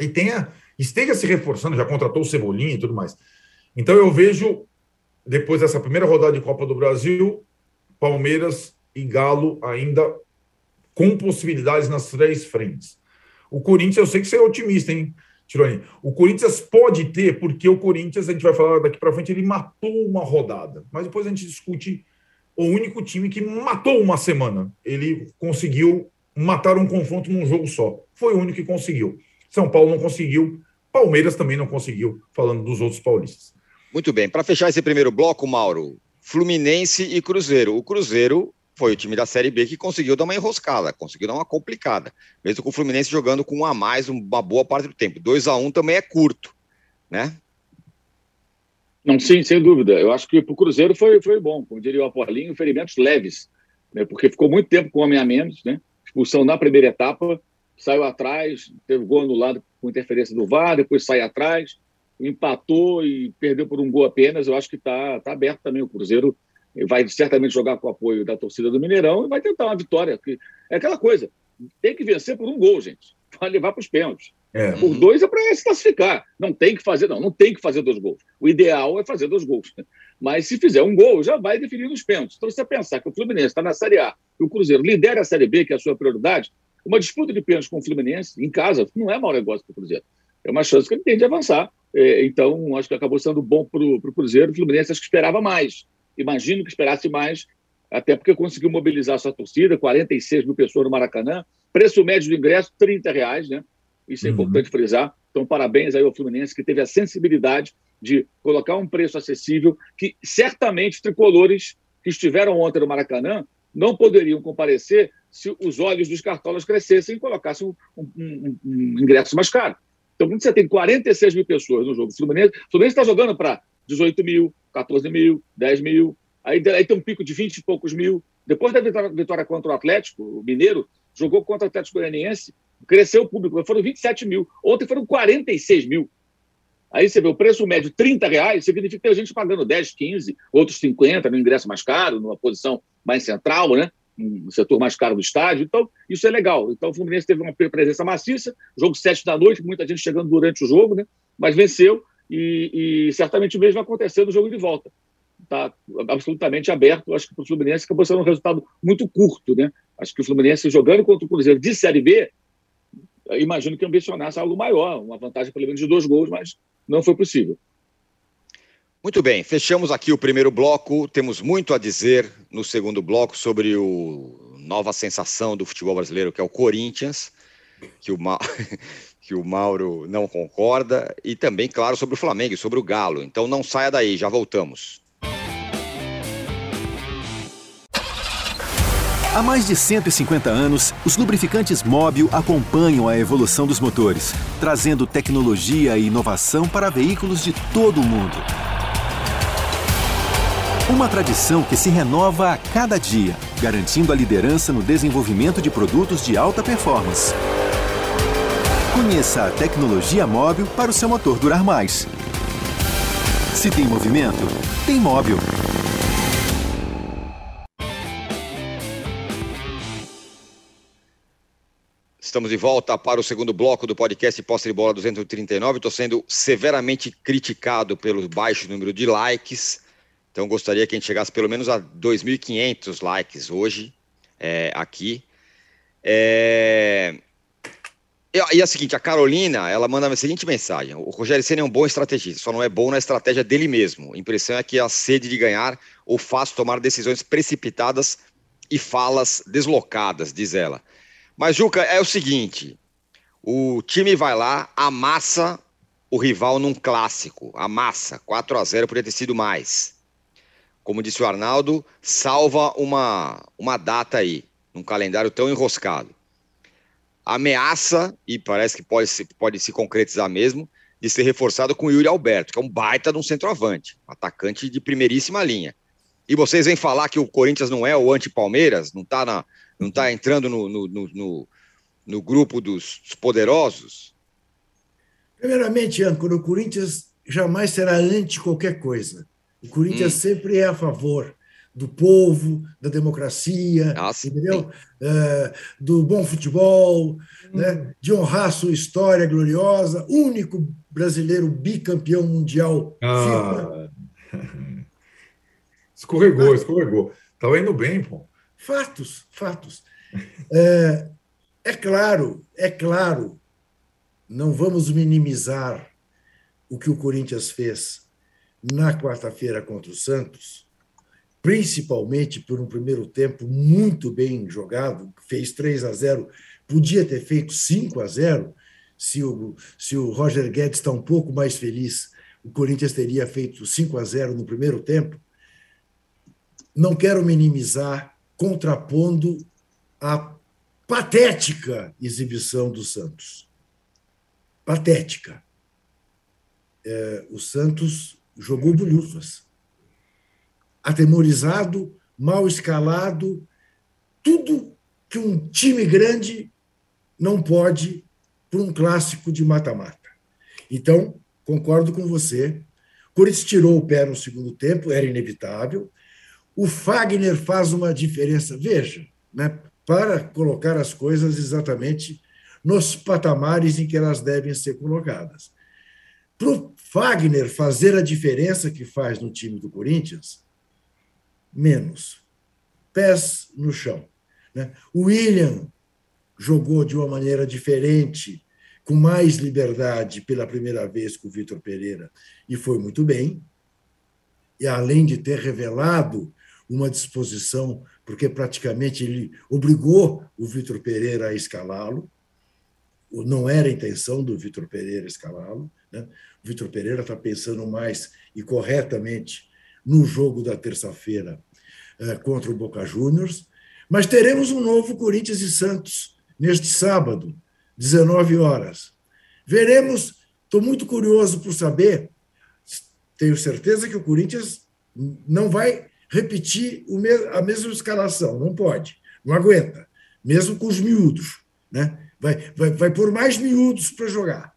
Speaker 4: e tenha esteja se reforçando, já contratou o Cebolinha e tudo mais. Então, eu vejo, depois dessa primeira rodada de Copa do Brasil, Palmeiras e Galo ainda com possibilidades nas três frentes. O Corinthians, eu sei que você é otimista, hein? Tironi, o Corinthians pode ter, porque o Corinthians, a gente vai falar daqui para frente, ele matou uma rodada. Mas depois a gente discute o único time que matou uma semana. Ele conseguiu matar um confronto num jogo só. Foi o único que conseguiu. São Paulo não conseguiu, Palmeiras também não conseguiu, falando dos outros paulistas.
Speaker 2: Muito bem. Para fechar esse primeiro bloco, Mauro, Fluminense e Cruzeiro. O Cruzeiro foi o time da Série B que conseguiu dar uma enroscada, conseguiu dar uma complicada, mesmo com o Fluminense jogando com um a mais uma boa parte do tempo. 2 a 1 um também é curto, né?
Speaker 5: Não, sim, sem dúvida. Eu acho que para o Cruzeiro foi, foi bom, como diria o Apolinho, ferimentos leves, né? porque ficou muito tempo com homem a menos, né? expulsão na primeira etapa, saiu atrás, teve gol anulado com interferência do VAR, depois sai atrás, empatou e perdeu por um gol apenas. Eu acho que está tá aberto também o Cruzeiro vai certamente jogar com o apoio da torcida do Mineirão e vai tentar uma vitória. É aquela coisa, tem que vencer por um gol, gente, (laughs) para levar para os pênaltis. É. Por dois é para se classificar. Não tem que fazer, não, não tem que fazer dois gols. O ideal é fazer dois gols. (laughs) Mas se fizer um gol, já vai definir os pênaltis. Então, se você pensar que o Fluminense está na Série A e o Cruzeiro lidera a Série B, que é a sua prioridade, uma disputa de pênaltis com o Fluminense em casa não é mau negócio para o Cruzeiro. É uma chance que ele tem de avançar. É, então, acho que acabou sendo bom para o Cruzeiro. O Fluminense acho que esperava mais imagino que esperasse mais, até porque conseguiu mobilizar sua torcida, 46 mil pessoas no Maracanã, preço médio do ingresso, 30 reais, né? Isso é uhum. importante frisar. Então, parabéns aí ao Fluminense, que teve a sensibilidade de colocar um preço acessível, que certamente tricolores que estiveram ontem no Maracanã não poderiam comparecer se os olhos dos cartolas crescessem e colocassem um, um, um, um ingresso mais caro. Então, quando você tem 46 mil pessoas no jogo, o Fluminense está jogando para 18 mil, 14 mil, 10 mil, aí, aí, tem um pico de 20 e poucos mil. Depois da vitória, contra o Atlético, o Mineiro jogou contra o Atlético Goianiense, cresceu o público, foram 27 mil. Ontem foram 46 mil. Aí você vê o preço médio 30 reais, significa que tem gente pagando 10, 15, outros 50 no ingresso mais caro, numa posição mais central, né? no setor mais caro do estádio. Então, isso é legal. Então, o Fluminense teve uma presença maciça, jogo 7 da noite, muita gente chegando durante o jogo, né? mas venceu e, e certamente o mesmo vai acontecer no jogo de volta. Está absolutamente aberto. Acho que para o Fluminense acabou sendo um resultado muito curto. Né? Acho que o Fluminense jogando contra o Cruzeiro de Série B, imagino que ambicionasse algo maior, uma vantagem pelo menos de dois gols, mas não foi possível.
Speaker 2: Muito bem, fechamos aqui o primeiro bloco. Temos muito a dizer no segundo bloco sobre o nova sensação do futebol brasileiro, que é o Corinthians, que o. (laughs) que o Mauro não concorda, e também, claro, sobre o Flamengo, sobre o Galo. Então não saia daí, já voltamos.
Speaker 1: Há mais de 150 anos, os lubrificantes Móbil acompanham a evolução dos motores, trazendo tecnologia e inovação para veículos de todo o mundo. Uma tradição que se renova a cada dia, garantindo a liderança no desenvolvimento de produtos de alta performance. Conheça a tecnologia móvel para o seu motor durar mais. Se tem movimento, tem móvel.
Speaker 2: Estamos de volta para o segundo bloco do podcast Posse de Bola 239. Estou sendo severamente criticado pelo baixo número de likes. Então gostaria que a gente chegasse pelo menos a 2.500 likes hoje é, aqui. É... E, é o seguinte, a Carolina, ela manda a seguinte mensagem. O Rogério Senna é um bom estrategista, só não é bom na estratégia dele mesmo. A impressão é que a sede de ganhar o faz tomar decisões precipitadas e falas deslocadas, diz ela. Mas, Juca, é o seguinte: o time vai lá, amassa o rival num clássico, amassa, 4 a 0 poderia ter sido mais. Como disse o Arnaldo, salva uma, uma data aí, num calendário tão enroscado. Ameaça, e parece que pode se, pode se concretizar mesmo, de ser reforçado com o Yuri Alberto, que é um baita de um centroavante, atacante de primeiríssima linha. E vocês vêm falar que o Corinthians não é o anti-Palmeiras, não está não está entrando no, no, no, no, grupo dos poderosos?
Speaker 3: Primeiramente, âncora, o Corinthians jamais será anti qualquer coisa. O Corinthians hum. sempre é a favor do povo, da democracia, Nossa, entendeu? É, do bom futebol, hum. né? de honrar sua história gloriosa, único brasileiro bicampeão mundial.
Speaker 4: Ah. (laughs) Escorregou, escorregou. Estava indo bem, pô.
Speaker 3: Fatos, fatos. É, (laughs) é claro, é claro, não vamos minimizar o que o Corinthians fez na quarta-feira contra o Santos, principalmente por um primeiro tempo muito bem jogado, fez 3 a 0, podia ter feito 5 a 0. Se o, se o Roger Guedes está um pouco mais feliz, o Corinthians teria feito 5 a 0 no primeiro tempo. Não quero minimizar contrapondo a patética exibição do Santos. Patética. É, o Santos jogou bolhufas. Atemorizado, mal escalado, tudo que um time grande não pode para um clássico de mata-mata. Então, concordo com você. Corinthians tirou o pé no segundo tempo, era inevitável. O Fagner faz uma diferença. Veja, né, para colocar as coisas exatamente nos patamares em que elas devem ser colocadas. Para o Fagner fazer a diferença que faz no time do Corinthians, menos. Pés no chão. Né? O William jogou de uma maneira diferente, com mais liberdade pela primeira vez com o Vitor Pereira, e foi muito bem. E além de ter revelado uma disposição, porque praticamente ele obrigou o Vitor Pereira a escalá-lo. não era a intenção do Vitor Pereira escalá-lo. Né? O Vitor Pereira está pensando mais e corretamente no jogo da terça-feira eh, contra o Boca Juniors. Mas teremos um novo Corinthians e Santos neste sábado, 19 horas. Veremos, estou muito curioso por saber, tenho certeza que o Corinthians não vai repetir a mesma escalação, não pode, não aguenta, mesmo com os miúdos. Né? Vai, vai, vai por mais miúdos para jogar.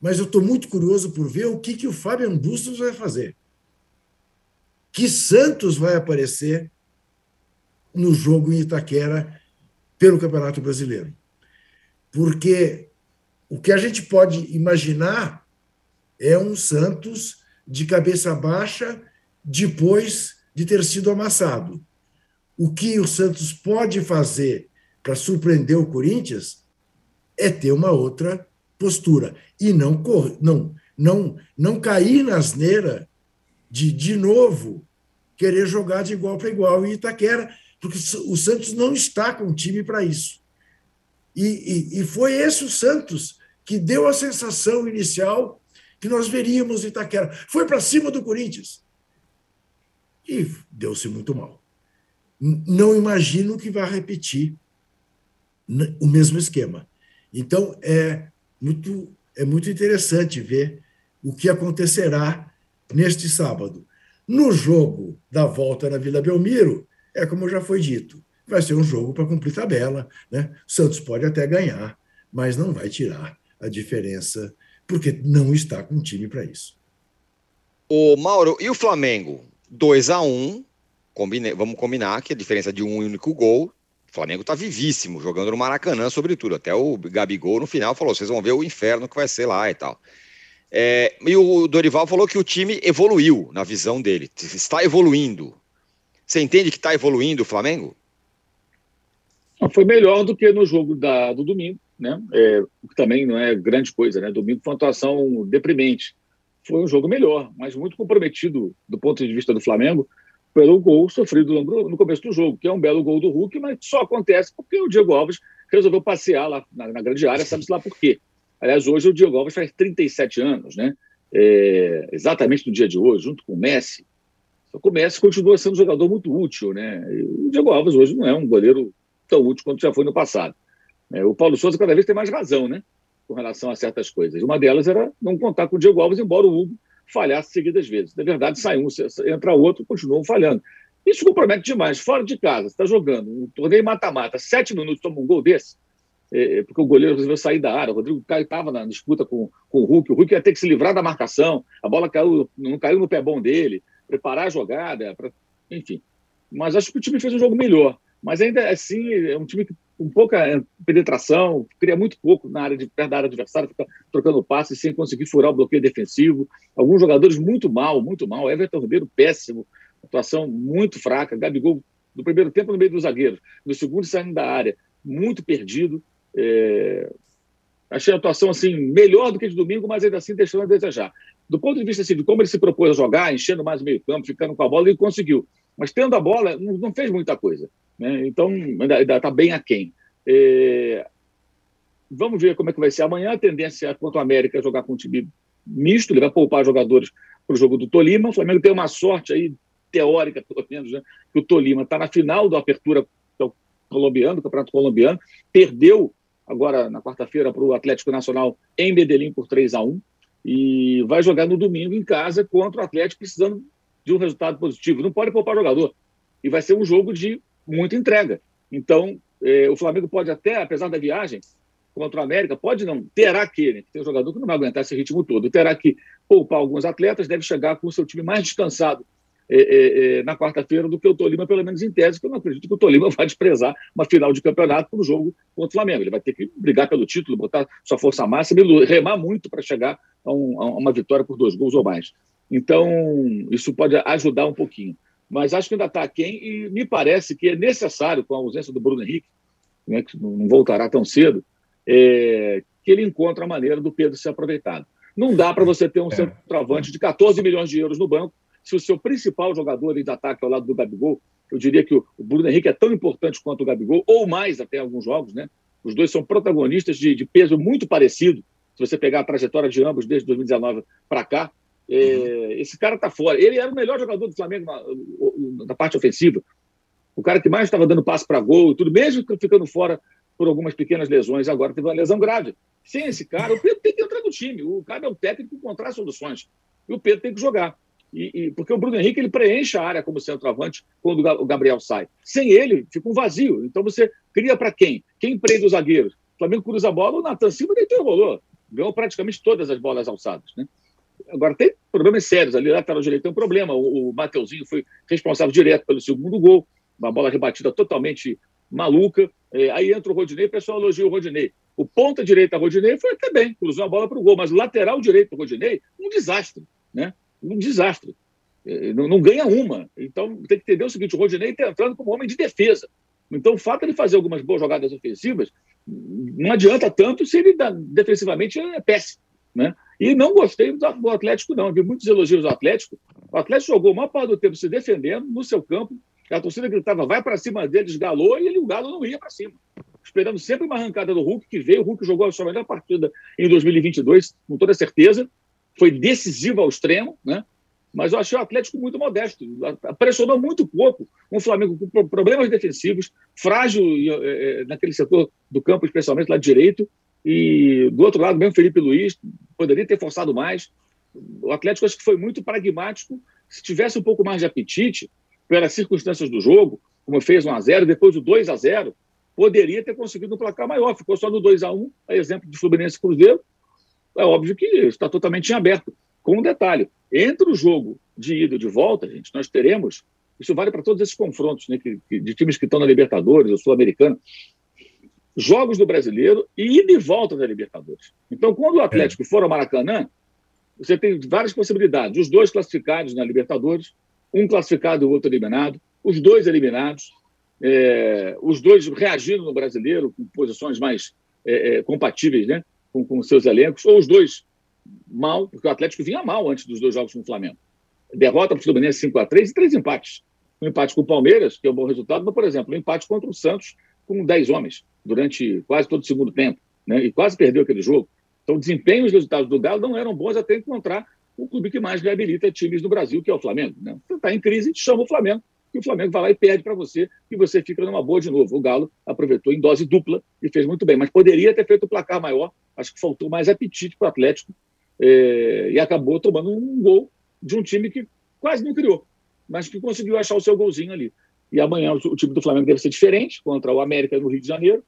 Speaker 3: Mas eu estou muito curioso por ver o que, que o Fábio Bustos vai fazer. Que Santos vai aparecer no jogo em Itaquera pelo Campeonato Brasileiro. Porque o que a gente pode imaginar é um Santos de cabeça baixa depois de ter sido amassado. O que o Santos pode fazer para surpreender o Corinthians é ter uma outra postura e não não não não cair na asneira de de novo querer jogar de igual para igual em Itaquera, porque o Santos não está com time para isso. E, e, e, foi esse o Santos que deu a sensação inicial que nós veríamos Itaquera. Foi para cima do Corinthians. E deu-se muito mal. Não imagino que vai repetir o mesmo esquema. Então, é muito, é muito interessante ver o que acontecerá neste sábado. No jogo da volta na Vila Belmiro, é como já foi dito, vai ser um jogo para cumprir tabela. Né? Santos pode até ganhar, mas não vai tirar a diferença, porque não está com time para isso.
Speaker 2: O Mauro, e o Flamengo? 2 a 1 um, combine... vamos combinar que a diferença de um único gol o Flamengo está vivíssimo, jogando no Maracanã, sobretudo. Até o Gabigol no final falou: vocês vão ver o inferno que vai ser lá e tal. É, e o Dorival falou que o time evoluiu na visão dele, está evoluindo. Você entende que está evoluindo o Flamengo?
Speaker 5: Foi melhor do que no jogo da, do domingo, né? É, também não é grande coisa, né? Domingo foi uma atuação deprimente. Foi um jogo melhor, mas muito comprometido do ponto de vista do Flamengo pelo gol sofrido no começo do jogo, que é um belo gol do Hulk, mas só acontece porque o Diego Alves resolveu passear lá na, na grande área, sabe-se lá por quê. Aliás, hoje o Diego Alves faz 37 anos, né? É, exatamente no dia de hoje, junto com o Messi. Só que o Messi continua sendo um jogador muito útil, né? O Diego Alves hoje não é um goleiro tão útil quanto já foi no passado. É, o Paulo Souza cada vez tem mais razão, né? Com relação a certas coisas. Uma delas era não contar com o Diego Alves, embora o Hugo falhasse seguidas vezes. Na verdade, sai um, entra outro, continuam falhando. Isso compromete demais. Fora de casa, você está jogando um torneio mata-mata, sete minutos, toma um gol desse, é, é, porque o goleiro resolveu sair da área. O Rodrigo Caio estava na disputa com, com o Hulk. O Hulk ia ter que se livrar da marcação. A bola caiu, não caiu no pé bom dele, preparar a jogada, pra, enfim. Mas acho que o time fez um jogo melhor. Mas ainda assim, é um time que com pouca penetração, cria muito pouco na área de perto da área adversária, fica trocando passes sem conseguir furar o bloqueio defensivo. Alguns jogadores muito mal, muito mal. Everton Ribeiro, péssimo, atuação muito fraca. Gabigol, no primeiro tempo, no meio dos zagueiros, no segundo, saindo da área, muito perdido. É... Achei a atuação assim melhor do que de domingo, mas ainda assim deixando a desejar. Do ponto de vista assim, de como ele se propôs a jogar, enchendo mais o meio-campo, ficando com a bola, ele conseguiu. Mas tendo a bola, não fez muita coisa. Né? Então, ainda está bem aquém. É... Vamos ver como é que vai ser amanhã. A tendência é, quanto ao América, é jogar com um time misto, ele vai poupar jogadores para o jogo do Tolima. O Flamengo tem uma sorte aí, teórica, pelo menos, né? que o Tolima está na final da apertura do colombiano, do Campeonato Colombiano, perdeu agora na quarta-feira para o Atlético Nacional em Medellín por 3 a 1 e vai jogar no domingo em casa contra o Atlético, precisando de um resultado positivo. Não pode poupar jogador. E vai ser um jogo de muita entrega. Então, eh, o Flamengo pode até, apesar da viagem contra o América, pode não, terá que, né, tem um jogador que não vai aguentar esse ritmo todo, terá que poupar alguns atletas, deve chegar com o seu time mais descansado eh, eh, na quarta-feira do que o Tolima, pelo menos em tese, porque eu não acredito que o Tolima (laughs) vai desprezar uma final de campeonato para um jogo contra o Flamengo. Ele vai ter que brigar pelo título, botar sua força máxima e remar muito para chegar a, um, a uma vitória por dois gols ou mais. Então, isso pode ajudar um pouquinho mas acho que ainda está quem e me parece que é necessário, com a ausência do Bruno Henrique, né, que não voltará tão cedo, é, que ele encontre a maneira do Pedro ser aproveitado. Não dá para você ter um é. centroavante de 14 milhões de euros no banco se o seu principal jogador de ataque ao lado do Gabigol, eu diria que o Bruno Henrique é tão importante quanto o Gabigol, ou mais até alguns jogos, né? Os dois são protagonistas de, de peso muito parecido. Se você pegar a trajetória de ambos desde 2019 para cá, é, uhum. esse cara está fora. Ele era o melhor jogador do Flamengo na, na parte ofensiva. O cara que mais estava dando passe para gol e tudo, mesmo ficando fora por algumas pequenas lesões. Agora teve uma lesão grave. Sem esse cara, o Pedro tem que entrar no time. O cara é o técnico encontrar soluções. E o Pedro tem que jogar. E, e, porque o Bruno Henrique ele preenche a área como centroavante quando o Gabriel sai. Sem ele, fica um vazio. Então você cria para quem? Quem prende os zagueiros? O Flamengo cruza a bola, o Natan Silva deitou e rolou. Ganhou praticamente todas as bolas alçadas. Né? Agora tem problemas sérios ali. Lateral direito tem um problema. O, o Mateuzinho foi responsável direto pelo segundo gol. Uma bola rebatida totalmente maluca. É, aí entra o Rodinei, o pessoal elogia o Rodinei. O ponta direita Rodinei foi até bem, cruzou a bola para o gol, mas o lateral direito Rodinei, um desastre. Né? Um desastre. É, não, não, ganha uma. Então tem que entender o seguinte: o Rodinei está entrando como homem de defesa. Então o fato de fazer algumas boas jogadas ofensivas não adianta tanto se ele defensivamente é péssimo. Né? E não gostei do, Atlético, não. Vi muitos elogios ao Atlético. O Atlético jogou a maior parte do tempo se defendendo no seu campo. A torcida gritava, vai para cima dele, esgalou, e ele, o Galo não ia para cima. Esperando sempre uma arrancada do Hulk, que veio. O Hulk jogou a sua melhor partida em 2022, com toda certeza foi decisivo ao extremo, né? mas eu achei o Atlético muito modesto. Pressionou muito pouco. Um Flamengo com problemas defensivos, frágil é, naquele setor do campo, especialmente lá direito. E do outro lado, mesmo Felipe Luiz, poderia ter forçado mais. O Atlético acho que foi muito pragmático. Se tivesse um pouco mais de apetite, pelas circunstâncias do jogo, como fez 1 a 0 depois do 2 a 0 poderia ter conseguido um placar maior. Ficou só no 2 a 1 a exemplo de Fluminense Cruzeiro, é óbvio que está totalmente em aberto. Com um detalhe: entre o jogo de ida e de volta, gente, nós teremos. Isso vale para todos esses confrontos né, que, que, de times que estão na Libertadores, ou Sul-Americana. Jogos do brasileiro e ida e volta da Libertadores. Então, quando o Atlético é. for ao Maracanã, você tem várias possibilidades. Os dois classificados na Libertadores, um classificado e o outro eliminado, os dois eliminados, é, os dois reagindo no brasileiro com posições mais é compatíveis, né? Com, com seus elencos, ou os dois mal, porque o Atlético vinha mal antes dos dois jogos com o Flamengo. Derrota para o Fluminense 5 a 3 e três empates. Um empate com o Palmeiras, que é um bom resultado, mas, por exemplo, um empate contra o Santos com 10 homens durante quase todo o segundo tempo, né? e quase perdeu aquele jogo. Então, o desempenho e os resultados do Galo não eram bons até encontrar o clube que mais reabilita times no Brasil, que é o Flamengo. Né? Está em crise, chama o Flamengo que o Flamengo vai lá e perde para você e você fica numa boa de novo. O Galo aproveitou em dose dupla e fez muito bem, mas poderia ter feito o placar maior. Acho que faltou mais apetite para o Atlético é, e acabou tomando um gol de um time que quase não criou, mas que conseguiu achar o seu golzinho ali. E amanhã o, time do Flamengo deve ser diferente contra o América no Rio de Janeiro,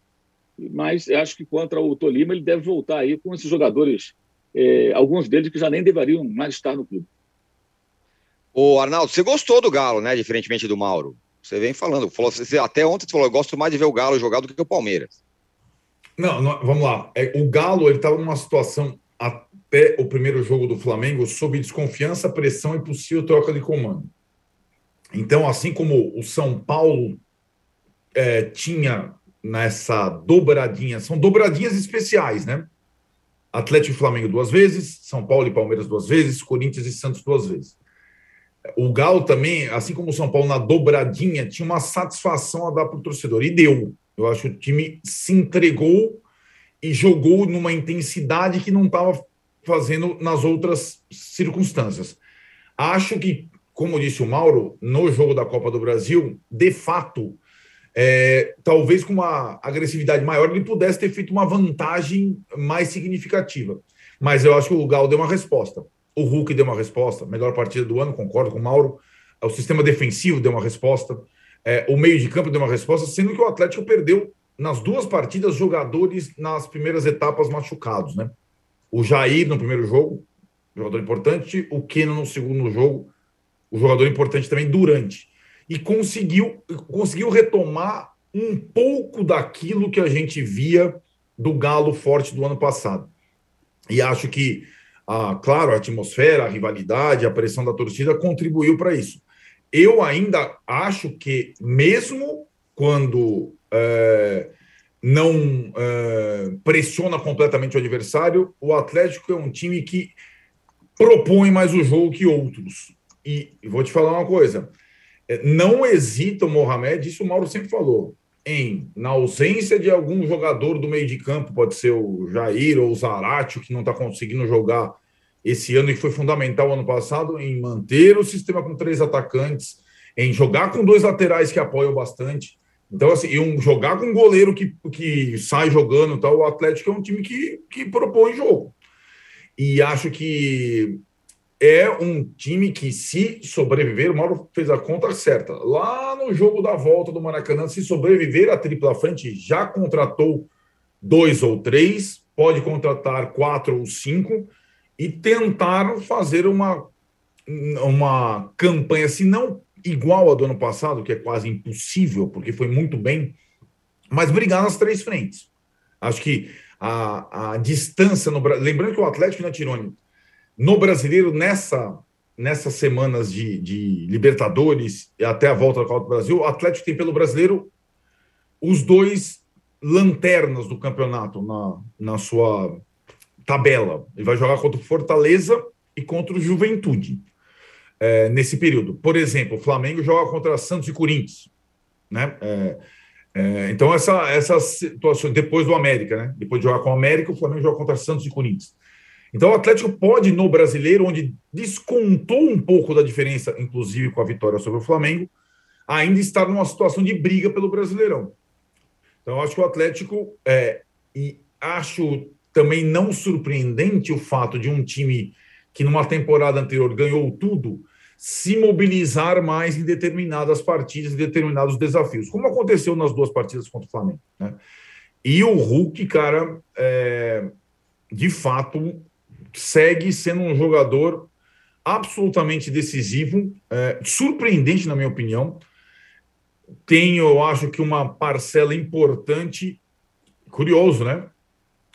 Speaker 5: mas acho que contra o Tolima ele deve voltar aí com esses jogadores, é, alguns deles que já nem deveriam mais estar no clube.
Speaker 2: Ô, Arnaldo, você gostou do Galo, né? Diferentemente do Mauro. Você vem falando. Falou, você, até ontem você falou, eu gosto mais de ver o Galo jogar do que o Palmeiras.
Speaker 4: Não, não vamos lá. É, o Galo ele estava numa situação até o primeiro jogo do Flamengo sob desconfiança, pressão e possível troca de comando. Então, assim como o São Paulo é, tinha nessa dobradinha, são dobradinhas especiais, né? Atlético e Flamengo duas vezes, São Paulo e Palmeiras duas vezes, Corinthians e Santos duas vezes o Galo também, assim como o São Paulo na dobradinha, tinha uma satisfação a dar para o torcedor. E deu. Eu acho que o time se entregou e jogou numa intensidade que não estava fazendo nas outras circunstâncias. Acho que, como disse o Mauro, no jogo da Copa do Brasil, de fato, é, talvez com uma agressividade maior, ele pudesse ter feito uma vantagem mais significativa. Mas eu acho que o Galo deu uma resposta. O Hulk deu uma resposta, melhor partida do ano, concordo com o Mauro. O sistema defensivo deu uma resposta. É, o meio de campo deu uma resposta, sendo que o Atlético perdeu nas duas partidas jogadores nas primeiras etapas machucados, né? O Jair no primeiro jogo, jogador importante, o Keno no segundo jogo, o jogador importante também durante. E conseguiu, conseguiu retomar um pouco daquilo que a gente via do Galo forte do ano passado. E acho que a, claro, a atmosfera, a rivalidade, a pressão da torcida contribuiu para isso. Eu ainda acho que, mesmo quando é, não é, pressiona completamente o adversário, o Atlético é um time que propõe mais o jogo que outros. E, vou te falar uma coisa: é, não hesita o Mohamed, isso o Mauro sempre falou. Em, na ausência de algum jogador do meio de campo, pode ser o Jair ou o Zaratio, que não está conseguindo jogar esse ano e foi fundamental ano passado, em manter o sistema com três atacantes, em jogar com dois laterais que apoiam bastante. Então, assim, e um, jogar com um goleiro que, que sai jogando tal, o Atlético é um time que, que propõe jogo. E acho que é um time que, se sobreviver, o Mauro fez a conta certa. Lá no jogo da volta do Maracanã, se sobreviver a tripla frente, já contratou dois ou três, pode contratar quatro ou cinco e tentar fazer uma, uma campanha, se não igual a do ano passado, que é quase impossível, porque foi muito bem, mas brigar nas três frentes. Acho que a, a distância no Brasil. Lembrando que o Atlético, né, Tirone? No brasileiro, nessa, nessas semanas de, de Libertadores e até a volta da Copa do Brasil, o Atlético tem pelo brasileiro os dois lanternas do campeonato na, na sua tabela. Ele vai jogar contra o Fortaleza e contra o Juventude é, nesse período. Por exemplo, o Flamengo joga contra Santos e Corinthians. Né? É, é, então, essa, essa situação, depois do América, né? depois de jogar com o América, o Flamengo joga contra Santos e Corinthians. Então o Atlético pode, no brasileiro, onde descontou um pouco da diferença, inclusive com a vitória sobre o Flamengo, ainda estar numa situação de briga pelo Brasileirão. Então, acho que o Atlético, é, e acho também não surpreendente o fato de um time que numa temporada anterior ganhou tudo, se mobilizar mais em determinadas partidas, em determinados desafios, como aconteceu nas duas partidas contra o Flamengo. Né? E o Hulk, cara, é, de fato, segue sendo um jogador absolutamente decisivo, é, surpreendente, na minha opinião. Tem, eu acho que uma parcela importante, curioso, né?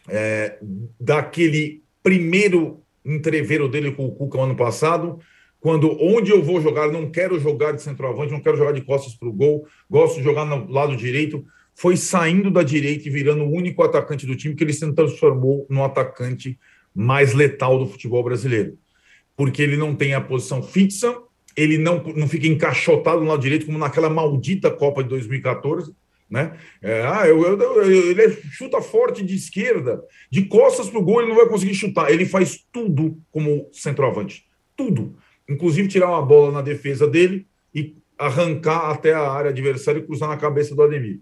Speaker 4: É, daquele primeiro entreveiro dele com o Cuca ano passado, quando onde eu vou jogar, não quero jogar de centroavante, não quero jogar de costas para o gol, gosto de jogar no lado direito, foi saindo da direita e virando o único atacante do time que ele se transformou no atacante mais letal do futebol brasileiro. Porque ele não tem a posição fixa, ele não, não fica encaixotado no lado direito, como naquela maldita Copa de 2014. Né? É, ah, eu, eu, eu, ele chuta forte de esquerda, de costas para o gol, ele não vai conseguir chutar. Ele faz tudo como centroavante. Tudo. Inclusive tirar uma bola na defesa dele e arrancar até a área adversária e cruzar na cabeça do Ademir.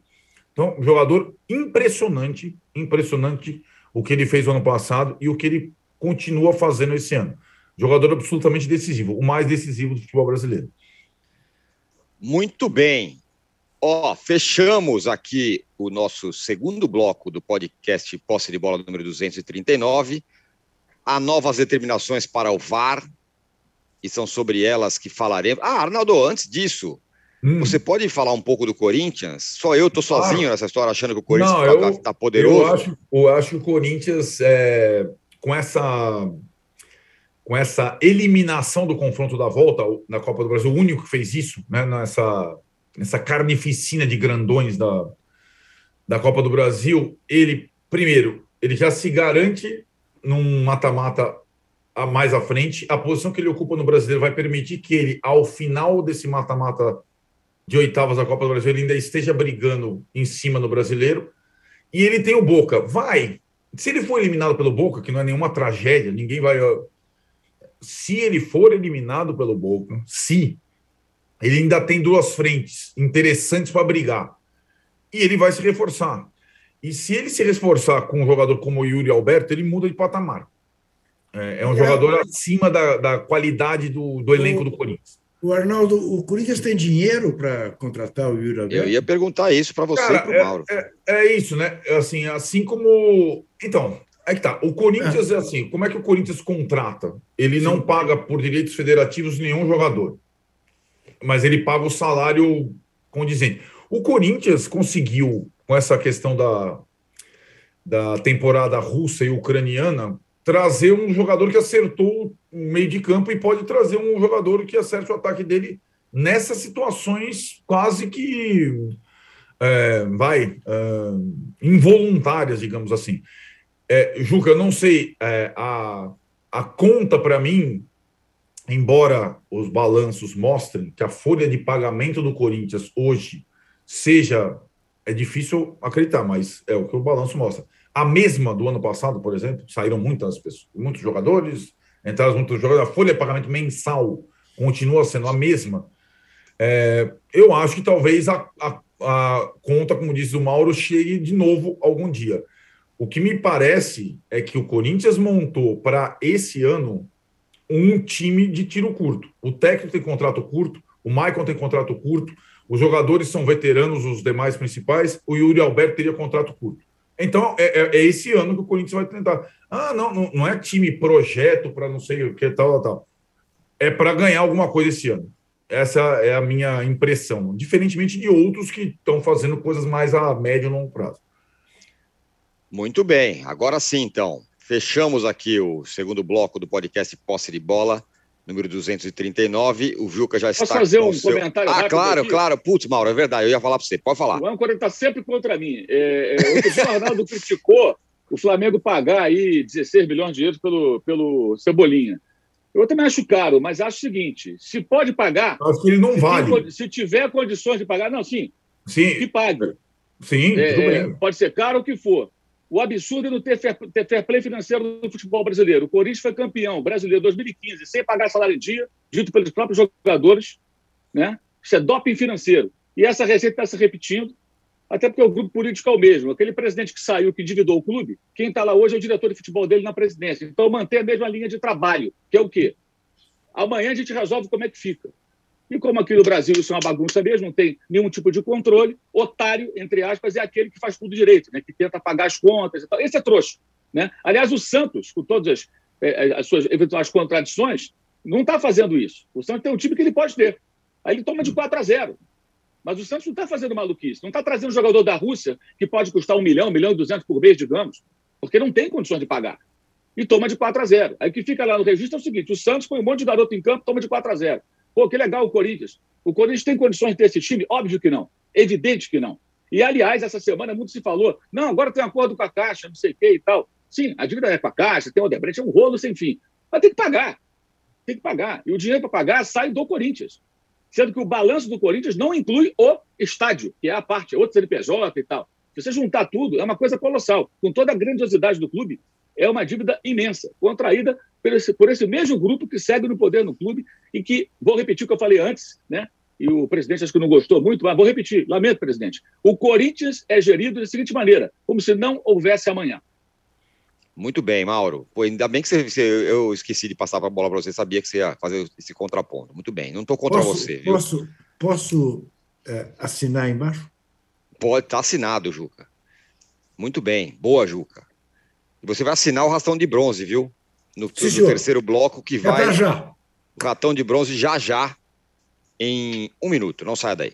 Speaker 4: Então, jogador impressionante, impressionante o que ele fez no ano passado e o que ele continua fazendo esse ano. Jogador absolutamente decisivo, o mais decisivo do futebol brasileiro.
Speaker 2: Muito bem. Ó, fechamos aqui o nosso segundo bloco do podcast Posse de Bola número 239. Há novas determinações para o VAR e são sobre elas que falaremos. Ah, Arnaldo, antes disso, Hum. Você pode falar um pouco do Corinthians? Só eu tô sozinho nessa história achando que o Corinthians está tá poderoso?
Speaker 4: Eu acho, eu acho que o Corinthians, é, com essa com essa eliminação do confronto da volta na Copa do Brasil, o único que fez isso, né, nessa, nessa carnificina de grandões da, da Copa do Brasil, ele, primeiro, ele já se garante num mata-mata mais à frente. A posição que ele ocupa no brasileiro vai permitir que ele, ao final desse mata-mata de oitavas da Copa do Brasil, ele ainda esteja brigando em cima no brasileiro. E ele tem o Boca. Vai. Se ele for eliminado pelo Boca, que não é nenhuma tragédia, ninguém vai. Se ele for eliminado pelo Boca, se ele ainda tem duas frentes interessantes para brigar. E ele vai se reforçar. E se ele se reforçar com um jogador como o Yuri Alberto, ele muda de patamar. É, é um é, jogador acima da, da qualidade do, do elenco do Corinthians.
Speaker 3: O Arnaldo, o Corinthians tem dinheiro para contratar o Yuri Alberto?
Speaker 2: Eu ia perguntar isso para você Cara, e para o Mauro.
Speaker 4: É, é, é, isso, né? Assim, assim como. Então, é que tá. O Corinthians é, é assim: como é que o Corinthians contrata? Ele Sim. não paga por direitos federativos nenhum jogador, mas ele paga o salário condizente. O Corinthians conseguiu, com essa questão da, da temporada russa e ucraniana, trazer um jogador que acertou o meio de campo e pode trazer um jogador que acerte o ataque dele nessas situações quase que é, vai é, involuntárias, digamos assim. É, Juca, eu não sei, é, a, a conta para mim, embora os balanços mostrem que a folha de pagamento do Corinthians hoje seja é difícil acreditar, mas é o que o balanço mostra. A mesma do ano passado, por exemplo, saíram muitas pessoas, muitos jogadores, entraram muitos jogadores, a folha de pagamento mensal continua sendo a mesma. É, eu acho que talvez a, a, a conta, como disse o Mauro, chegue de novo algum dia. O que me parece é que o Corinthians montou para esse ano um time de tiro curto. O técnico tem contrato curto, o Maicon tem contrato curto, os jogadores são veteranos, os demais principais, o Yuri Alberto teria contrato curto. Então, é, é, é, esse ano que o Corinthians vai tentar. Ah, não, não, não é time projeto para não sei o que, tal, tal. É para ganhar alguma coisa esse ano. Essa é a minha impressão. Diferentemente de outros que estão fazendo coisas mais a médio e longo prazo.
Speaker 2: Muito bem. Agora sim, então. Fechamos aqui o segundo bloco do podcast Posse de Bola número 239. O Vilca já está.
Speaker 5: Posso fazer um seu... comentário?
Speaker 2: Ah, claro, aqui? claro. Putz, Mauro, é verdade. Eu ia falar para você. Pode falar.
Speaker 5: O âncora está sempre contra mim. É, é, o Arnaldo criticou o Flamengo pagar aí 16 milhões de euros pelo, pelo Cebolinha. Eu também acho caro, mas acho o seguinte: se pode pagar.
Speaker 4: Acho que ele não vale.
Speaker 5: Tem, se tiver condições de pagar, não, sim.
Speaker 4: Sim.
Speaker 5: Que pague.
Speaker 4: Sim,
Speaker 5: é, bem. Pode ser caro o que for o absurdo de não ter fair, ter fair play financeiro do futebol brasileiro. O Corinthians foi campeão brasileiro 2015, sem pagar salário em dia, dito pelos próprios jogadores. Né? Isso é doping financeiro. E essa receita está se repetindo, até porque o grupo político é o mesmo. Aquele presidente que saiu, que endividou o clube, quem está lá hoje é o diretor de futebol dele na presidência. Então, manter a mesma linha de trabalho, que é o quê? Amanhã a gente resolve como é que fica. E como aqui no Brasil isso é uma bagunça mesmo, não tem nenhum tipo de controle, otário, entre aspas, é aquele que faz tudo direito, né? que tenta pagar as contas e tal. Esse é trouxa. Né? Aliás, o Santos, com todas as, eh, as suas eventuais contradições, não está fazendo isso. O Santos tem um time que ele pode ter. Aí ele toma de 4 a 0. Mas o Santos não está fazendo maluquice. Não está trazendo um jogador da Rússia que pode custar um milhão, um milhão e duzentos por mês, digamos, porque não tem condições de pagar. E toma de 4 a 0. Aí o que fica lá no registro é o seguinte: o Santos põe um monte de garoto em campo, toma de 4 a 0. Pô, que legal o Corinthians. O Corinthians tem condições de ter esse time? Óbvio que não. Evidente que não. E, aliás, essa semana muito se falou, não, agora tem acordo com a Caixa, não sei o quê e tal. Sim, a dívida é com a Caixa, tem o Odebrecht, é um rolo sem fim. Mas tem que pagar. Tem que pagar. E o dinheiro para pagar sai do Corinthians. Sendo que o balanço do Corinthians não inclui o estádio, que é a parte, outro CNPJ e tal. Se você juntar tudo, é uma coisa colossal. Com toda a grandiosidade do clube, é uma dívida imensa, contraída por esse, por esse mesmo grupo que segue no poder no clube e que, vou repetir o que eu falei antes, né? E o presidente acho que não gostou muito, mas vou repetir, lamento, presidente. O Corinthians é gerido da seguinte maneira, como se não houvesse amanhã.
Speaker 2: Muito bem, Mauro. Pô, ainda bem que você, você, eu esqueci de passar a bola para você, sabia que você ia fazer esse contraponto. Muito bem, não estou contra
Speaker 3: posso,
Speaker 2: você. Viu?
Speaker 3: Posso, posso é, assinar embaixo?
Speaker 2: Pode, está assinado, Juca. Muito bem, boa, Juca. Você vai assinar o rastão de bronze, viu? No, no terceiro bloco que vai.
Speaker 3: É já.
Speaker 2: O ratão de bronze já já, em um minuto. Não saia daí.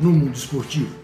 Speaker 3: no mundo esportivo.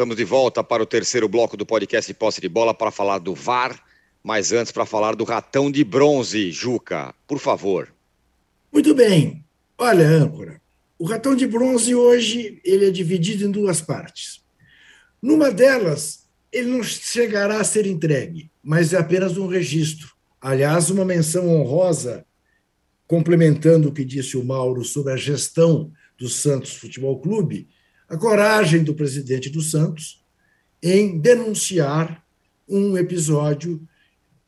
Speaker 2: Estamos de volta para o terceiro bloco do podcast Posse de Bola para falar do VAR, mas antes para falar do ratão de bronze, Juca, por favor.
Speaker 3: Muito bem. Olha, âncora, o ratão de bronze hoje ele é dividido em duas partes. Numa delas, ele não chegará a ser entregue, mas é apenas um registro. Aliás, uma menção honrosa, complementando o que disse o Mauro sobre a gestão do Santos Futebol Clube, a coragem do presidente do Santos em denunciar um episódio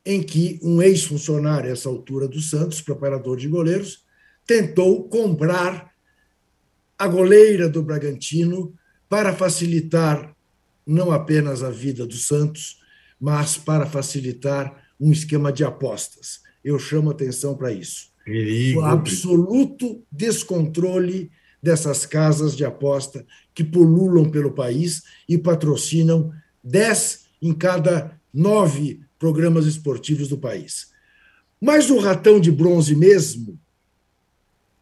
Speaker 3: em que um ex-funcionário, a essa altura do Santos, preparador de goleiros, tentou comprar a goleira do Bragantino para facilitar não apenas a vida do Santos, mas para facilitar um esquema de apostas. Eu chamo atenção para isso.
Speaker 4: Perigo.
Speaker 3: O absoluto descontrole dessas casas de aposta que pululam pelo país e patrocinam 10 em cada nove programas esportivos do país. Mas o ratão de bronze mesmo.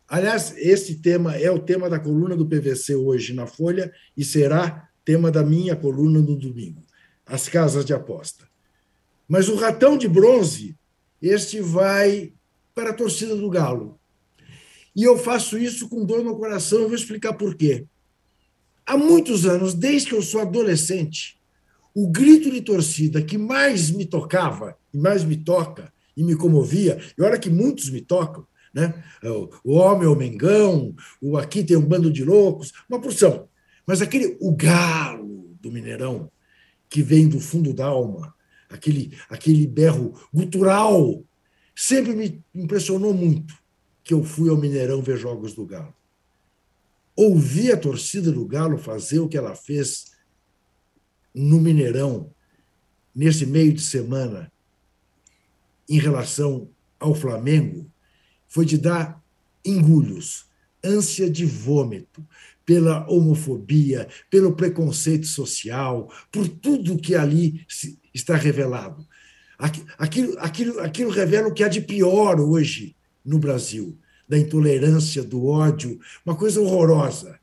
Speaker 3: Aliás, esse tema é o tema da coluna do PVC hoje na Folha e será tema da minha coluna no domingo. As casas de aposta. Mas o ratão de bronze, este vai para a torcida do Galo. E eu faço isso com dor no coração, eu vou explicar por quê. Há muitos anos, desde que eu sou adolescente, o grito de torcida que mais me tocava, e mais me toca, e me comovia, e olha que muitos me tocam, né? o homem é o Mengão, o aqui tem um bando de loucos, uma porção. Mas aquele, o galo do Mineirão, que vem do fundo da alma, aquele, aquele berro gutural, sempre me impressionou muito que eu fui ao Mineirão ver jogos do Galo. Ouvi a torcida do Galo fazer o que ela fez no Mineirão, nesse meio de semana, em relação ao Flamengo, foi de dar engulhos, ânsia de vômito, pela homofobia, pelo preconceito social, por tudo que ali está revelado. Aquilo, aquilo, aquilo revela o que há de pior hoje no Brasil, da intolerância, do ódio, uma coisa horrorosa.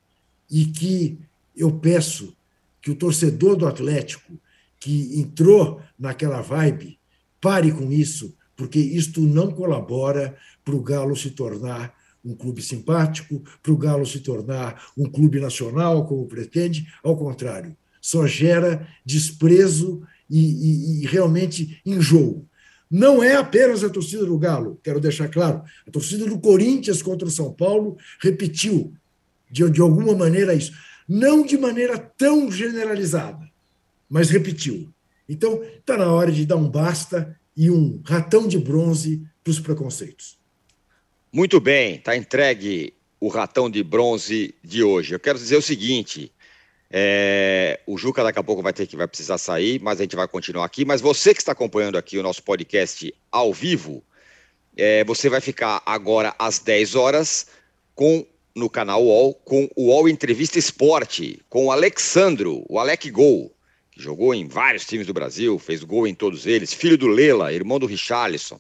Speaker 3: E que eu peço que o torcedor do Atlético, que entrou naquela vibe, pare com isso, porque isto não colabora para o Galo se tornar um clube simpático, para o Galo se tornar um clube nacional, como pretende, ao contrário, só gera desprezo e, e, e realmente enjoo. Não é apenas a torcida do Galo, quero deixar claro. A torcida do Corinthians contra o São Paulo repetiu, de, de alguma maneira, isso. Não de maneira tão generalizada, mas repetiu. Então, está na hora de dar um basta e um ratão de bronze para os preconceitos.
Speaker 2: Muito bem, está entregue o ratão de bronze de hoje. Eu quero dizer o seguinte: é, o Juca daqui a pouco vai ter que vai precisar sair, mas a gente vai continuar aqui. Mas você que está acompanhando aqui o nosso podcast ao vivo, é, você vai ficar agora às 10 horas com no canal UOL com o UOL Entrevista Esporte, com o Alexandro, o Alec Gol, que jogou em vários times do Brasil, fez gol em todos eles, filho do Lela, irmão do Richarlison.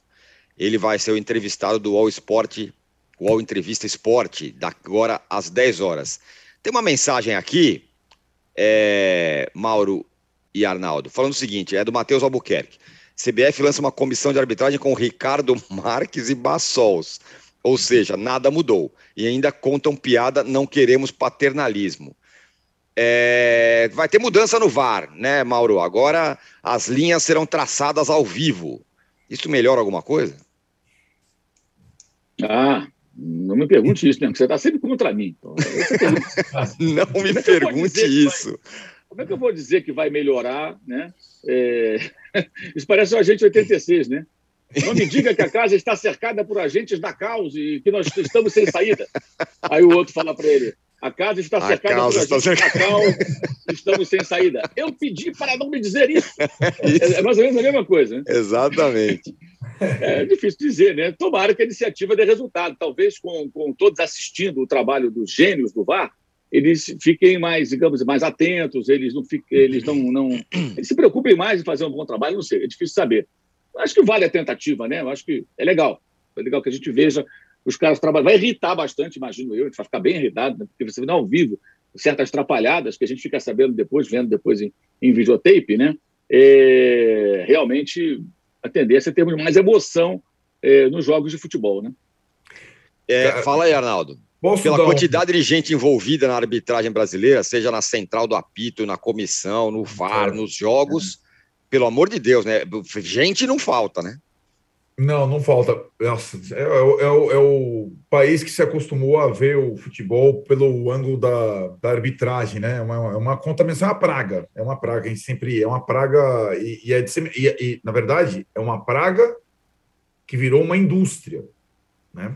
Speaker 2: Ele vai ser o entrevistado do UOL Esporte, UOL Entrevista Esporte, agora às 10 horas. Tem uma mensagem aqui é, Mauro e Arnaldo, falando o seguinte: é do Matheus Albuquerque. CBF lança uma comissão de arbitragem com Ricardo (laughs) Marques e Bassols. Ou seja, nada mudou. E ainda contam piada, não queremos paternalismo. É, vai ter mudança no VAR, né, Mauro? Agora as linhas serão traçadas ao vivo. Isso melhora alguma coisa?
Speaker 5: Ah, não me pergunte isso, né? Porque você está sempre contra mim. Então, (laughs)
Speaker 2: não me é pergunte isso.
Speaker 5: Vai, como é que eu vou dizer que vai melhorar, né? É... (laughs) Isso parece o agente 86, né? Não me diga que a casa está cercada por agentes da causa e que nós estamos sem saída. Aí o outro fala para ele: a casa está cercada por agentes da causa, estamos sem saída. Eu pedi para não me dizer isso. (laughs) isso. É mais ou menos a mesma coisa. Né?
Speaker 2: Exatamente.
Speaker 5: É difícil dizer, né? Tomara que a iniciativa dê resultado. Talvez com, com todos assistindo o trabalho dos gênios do VAR, eles fiquem mais, digamos, mais atentos, eles não fiquem, eles não, não eles se preocupem mais em fazer um bom trabalho, não sei, é difícil saber. Acho que vale a tentativa, né? Eu acho que é legal. É legal que a gente veja os caras trabalhando. Vai irritar bastante, imagino eu, a gente vai ficar bem irritado, né? porque você vê ao vivo certas atrapalhadas que a gente fica sabendo depois, vendo depois em, em videotape, né? É, realmente a tendência é termos mais emoção é, nos jogos de futebol, né?
Speaker 2: É, fala aí, Arnaldo. Posso Pela quantidade de gente envolvida na arbitragem brasileira, seja na central do apito, na comissão, no VAR, nos jogos, pelo amor de Deus, né? Gente não falta, né?
Speaker 4: Não, não falta. Nossa, é, é, é, é, o país que se acostumou a ver o futebol pelo ângulo da, da arbitragem, né? É uma, é uma contaminação, é uma praga. É uma praga, a gente sempre é uma praga, e, e é e, e, na verdade, é uma praga que virou uma indústria, né?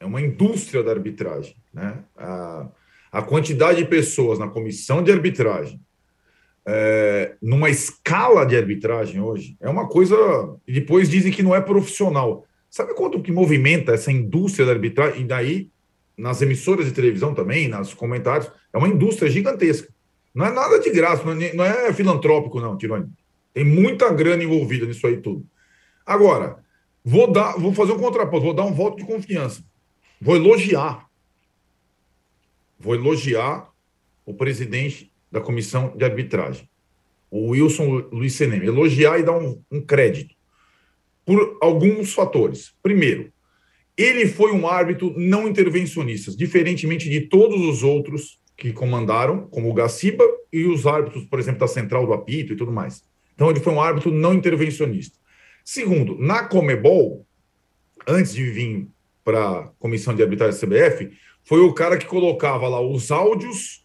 Speaker 4: É uma indústria da arbitragem, né? A, a quantidade de pessoas na comissão de arbitragem, é, numa escala de arbitragem hoje, é uma coisa. E depois dizem que não é profissional. Sabe quanto que movimenta essa indústria da arbitragem? E daí, nas emissoras de televisão também, nos comentários, é uma indústria gigantesca. Não é nada de graça, não é, não é filantrópico, não, Tironi. Tem muita grana envolvida nisso aí tudo. Agora, vou dar, vou fazer um contraponto, vou dar um voto de confiança. Vou elogiar. Vou elogiar o presidente da comissão de arbitragem, o Wilson Luiz Senem, elogiar e dar um, um crédito por alguns fatores. Primeiro, ele foi um árbitro não intervencionista, diferentemente de todos os outros que comandaram, como o Gaciba e os árbitros, por exemplo, da central do apito e tudo mais. Então, ele foi um árbitro não intervencionista. Segundo, na Comebol, antes de vir para a comissão de arbitragem da CBF, foi o cara que colocava lá os áudios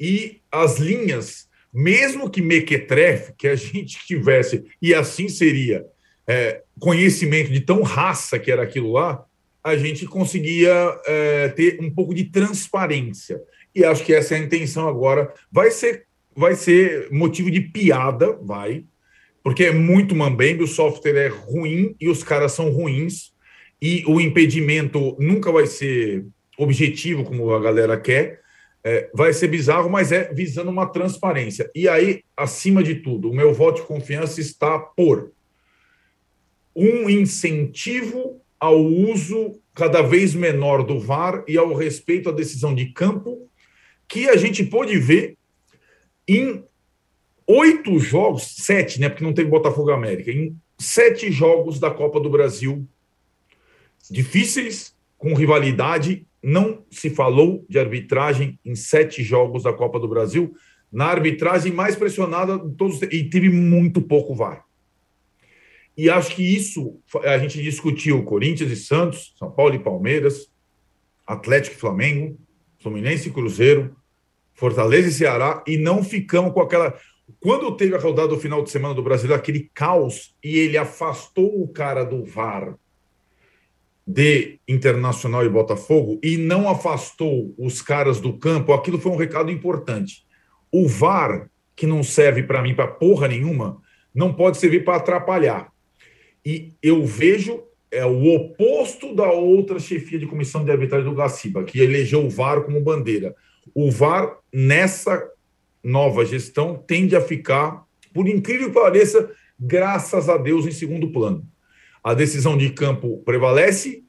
Speaker 4: e as linhas, mesmo que mequetrefe, que a gente tivesse, e assim seria, é, conhecimento de tão raça que era aquilo lá, a gente conseguia é, ter um pouco de transparência. E acho que essa é a intenção agora. Vai ser, vai ser motivo de piada, vai, porque é muito mambembe, o software é ruim e os caras são ruins, e o impedimento nunca vai ser objetivo como a galera quer é, vai ser bizarro, mas é visando uma transparência. E aí, acima de tudo, o meu voto de confiança está por um incentivo ao uso cada vez menor do VAR e ao respeito à decisão de campo, que a gente pôde ver em oito jogos, sete, né? Porque não teve Botafogo América, em sete jogos da Copa do Brasil difíceis, com rivalidade não se falou de arbitragem em sete jogos da Copa do Brasil, na arbitragem mais pressionada de todos e teve muito pouco VAR. E acho que isso a gente discutiu Corinthians e Santos, São Paulo e Palmeiras, Atlético e Flamengo, Fluminense e Cruzeiro, Fortaleza e Ceará, e não ficamos com aquela. Quando teve a rodada do final de semana do Brasil, aquele caos, e ele afastou o cara do VAR de Internacional e Botafogo e não afastou os caras do campo, aquilo foi um recado importante. O VAR, que não serve para mim para porra nenhuma, não pode servir para atrapalhar. E eu vejo é o oposto da outra chefia de comissão de arbitragem do Gaciba, que elegeu o VAR como bandeira. O VAR, nessa nova gestão, tende a ficar, por incrível que pareça, graças a Deus, em segundo plano a decisão de campo prevalece,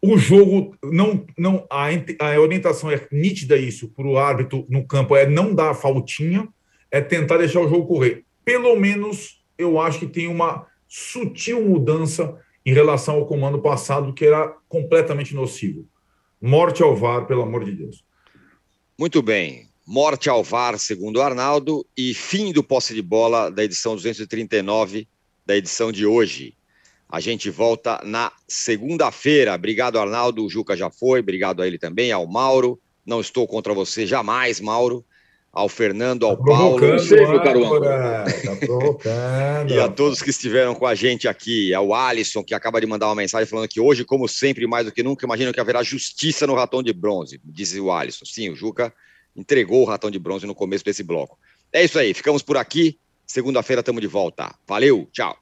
Speaker 4: o jogo não. não a, a orientação é nítida isso para o árbitro no campo é não dar a faltinha, é tentar deixar o jogo correr. Pelo menos eu acho que tem uma sutil mudança em relação ao comando passado, que era completamente nocivo. Morte ao VAR, pelo amor de Deus.
Speaker 2: Muito bem. Morte ao VAR, segundo o Arnaldo, e fim do posse de bola da edição 239 da edição de hoje. A gente volta na segunda-feira. Obrigado, Arnaldo. O Juca já foi. Obrigado a ele também, ao Mauro. Não estou contra você jamais, Mauro. Ao Fernando, ao tá Paulo.
Speaker 4: Sempre, tá provocando.
Speaker 2: e a todos que estiveram com a gente aqui. Ao Alisson, que acaba de mandar uma mensagem falando que hoje, como sempre, mais do que nunca, imagino que haverá justiça no ratão de bronze, diz o Alisson. Sim, o Juca entregou o ratão de bronze no começo desse bloco. É isso aí, ficamos por aqui. Segunda-feira estamos de volta. Valeu, tchau.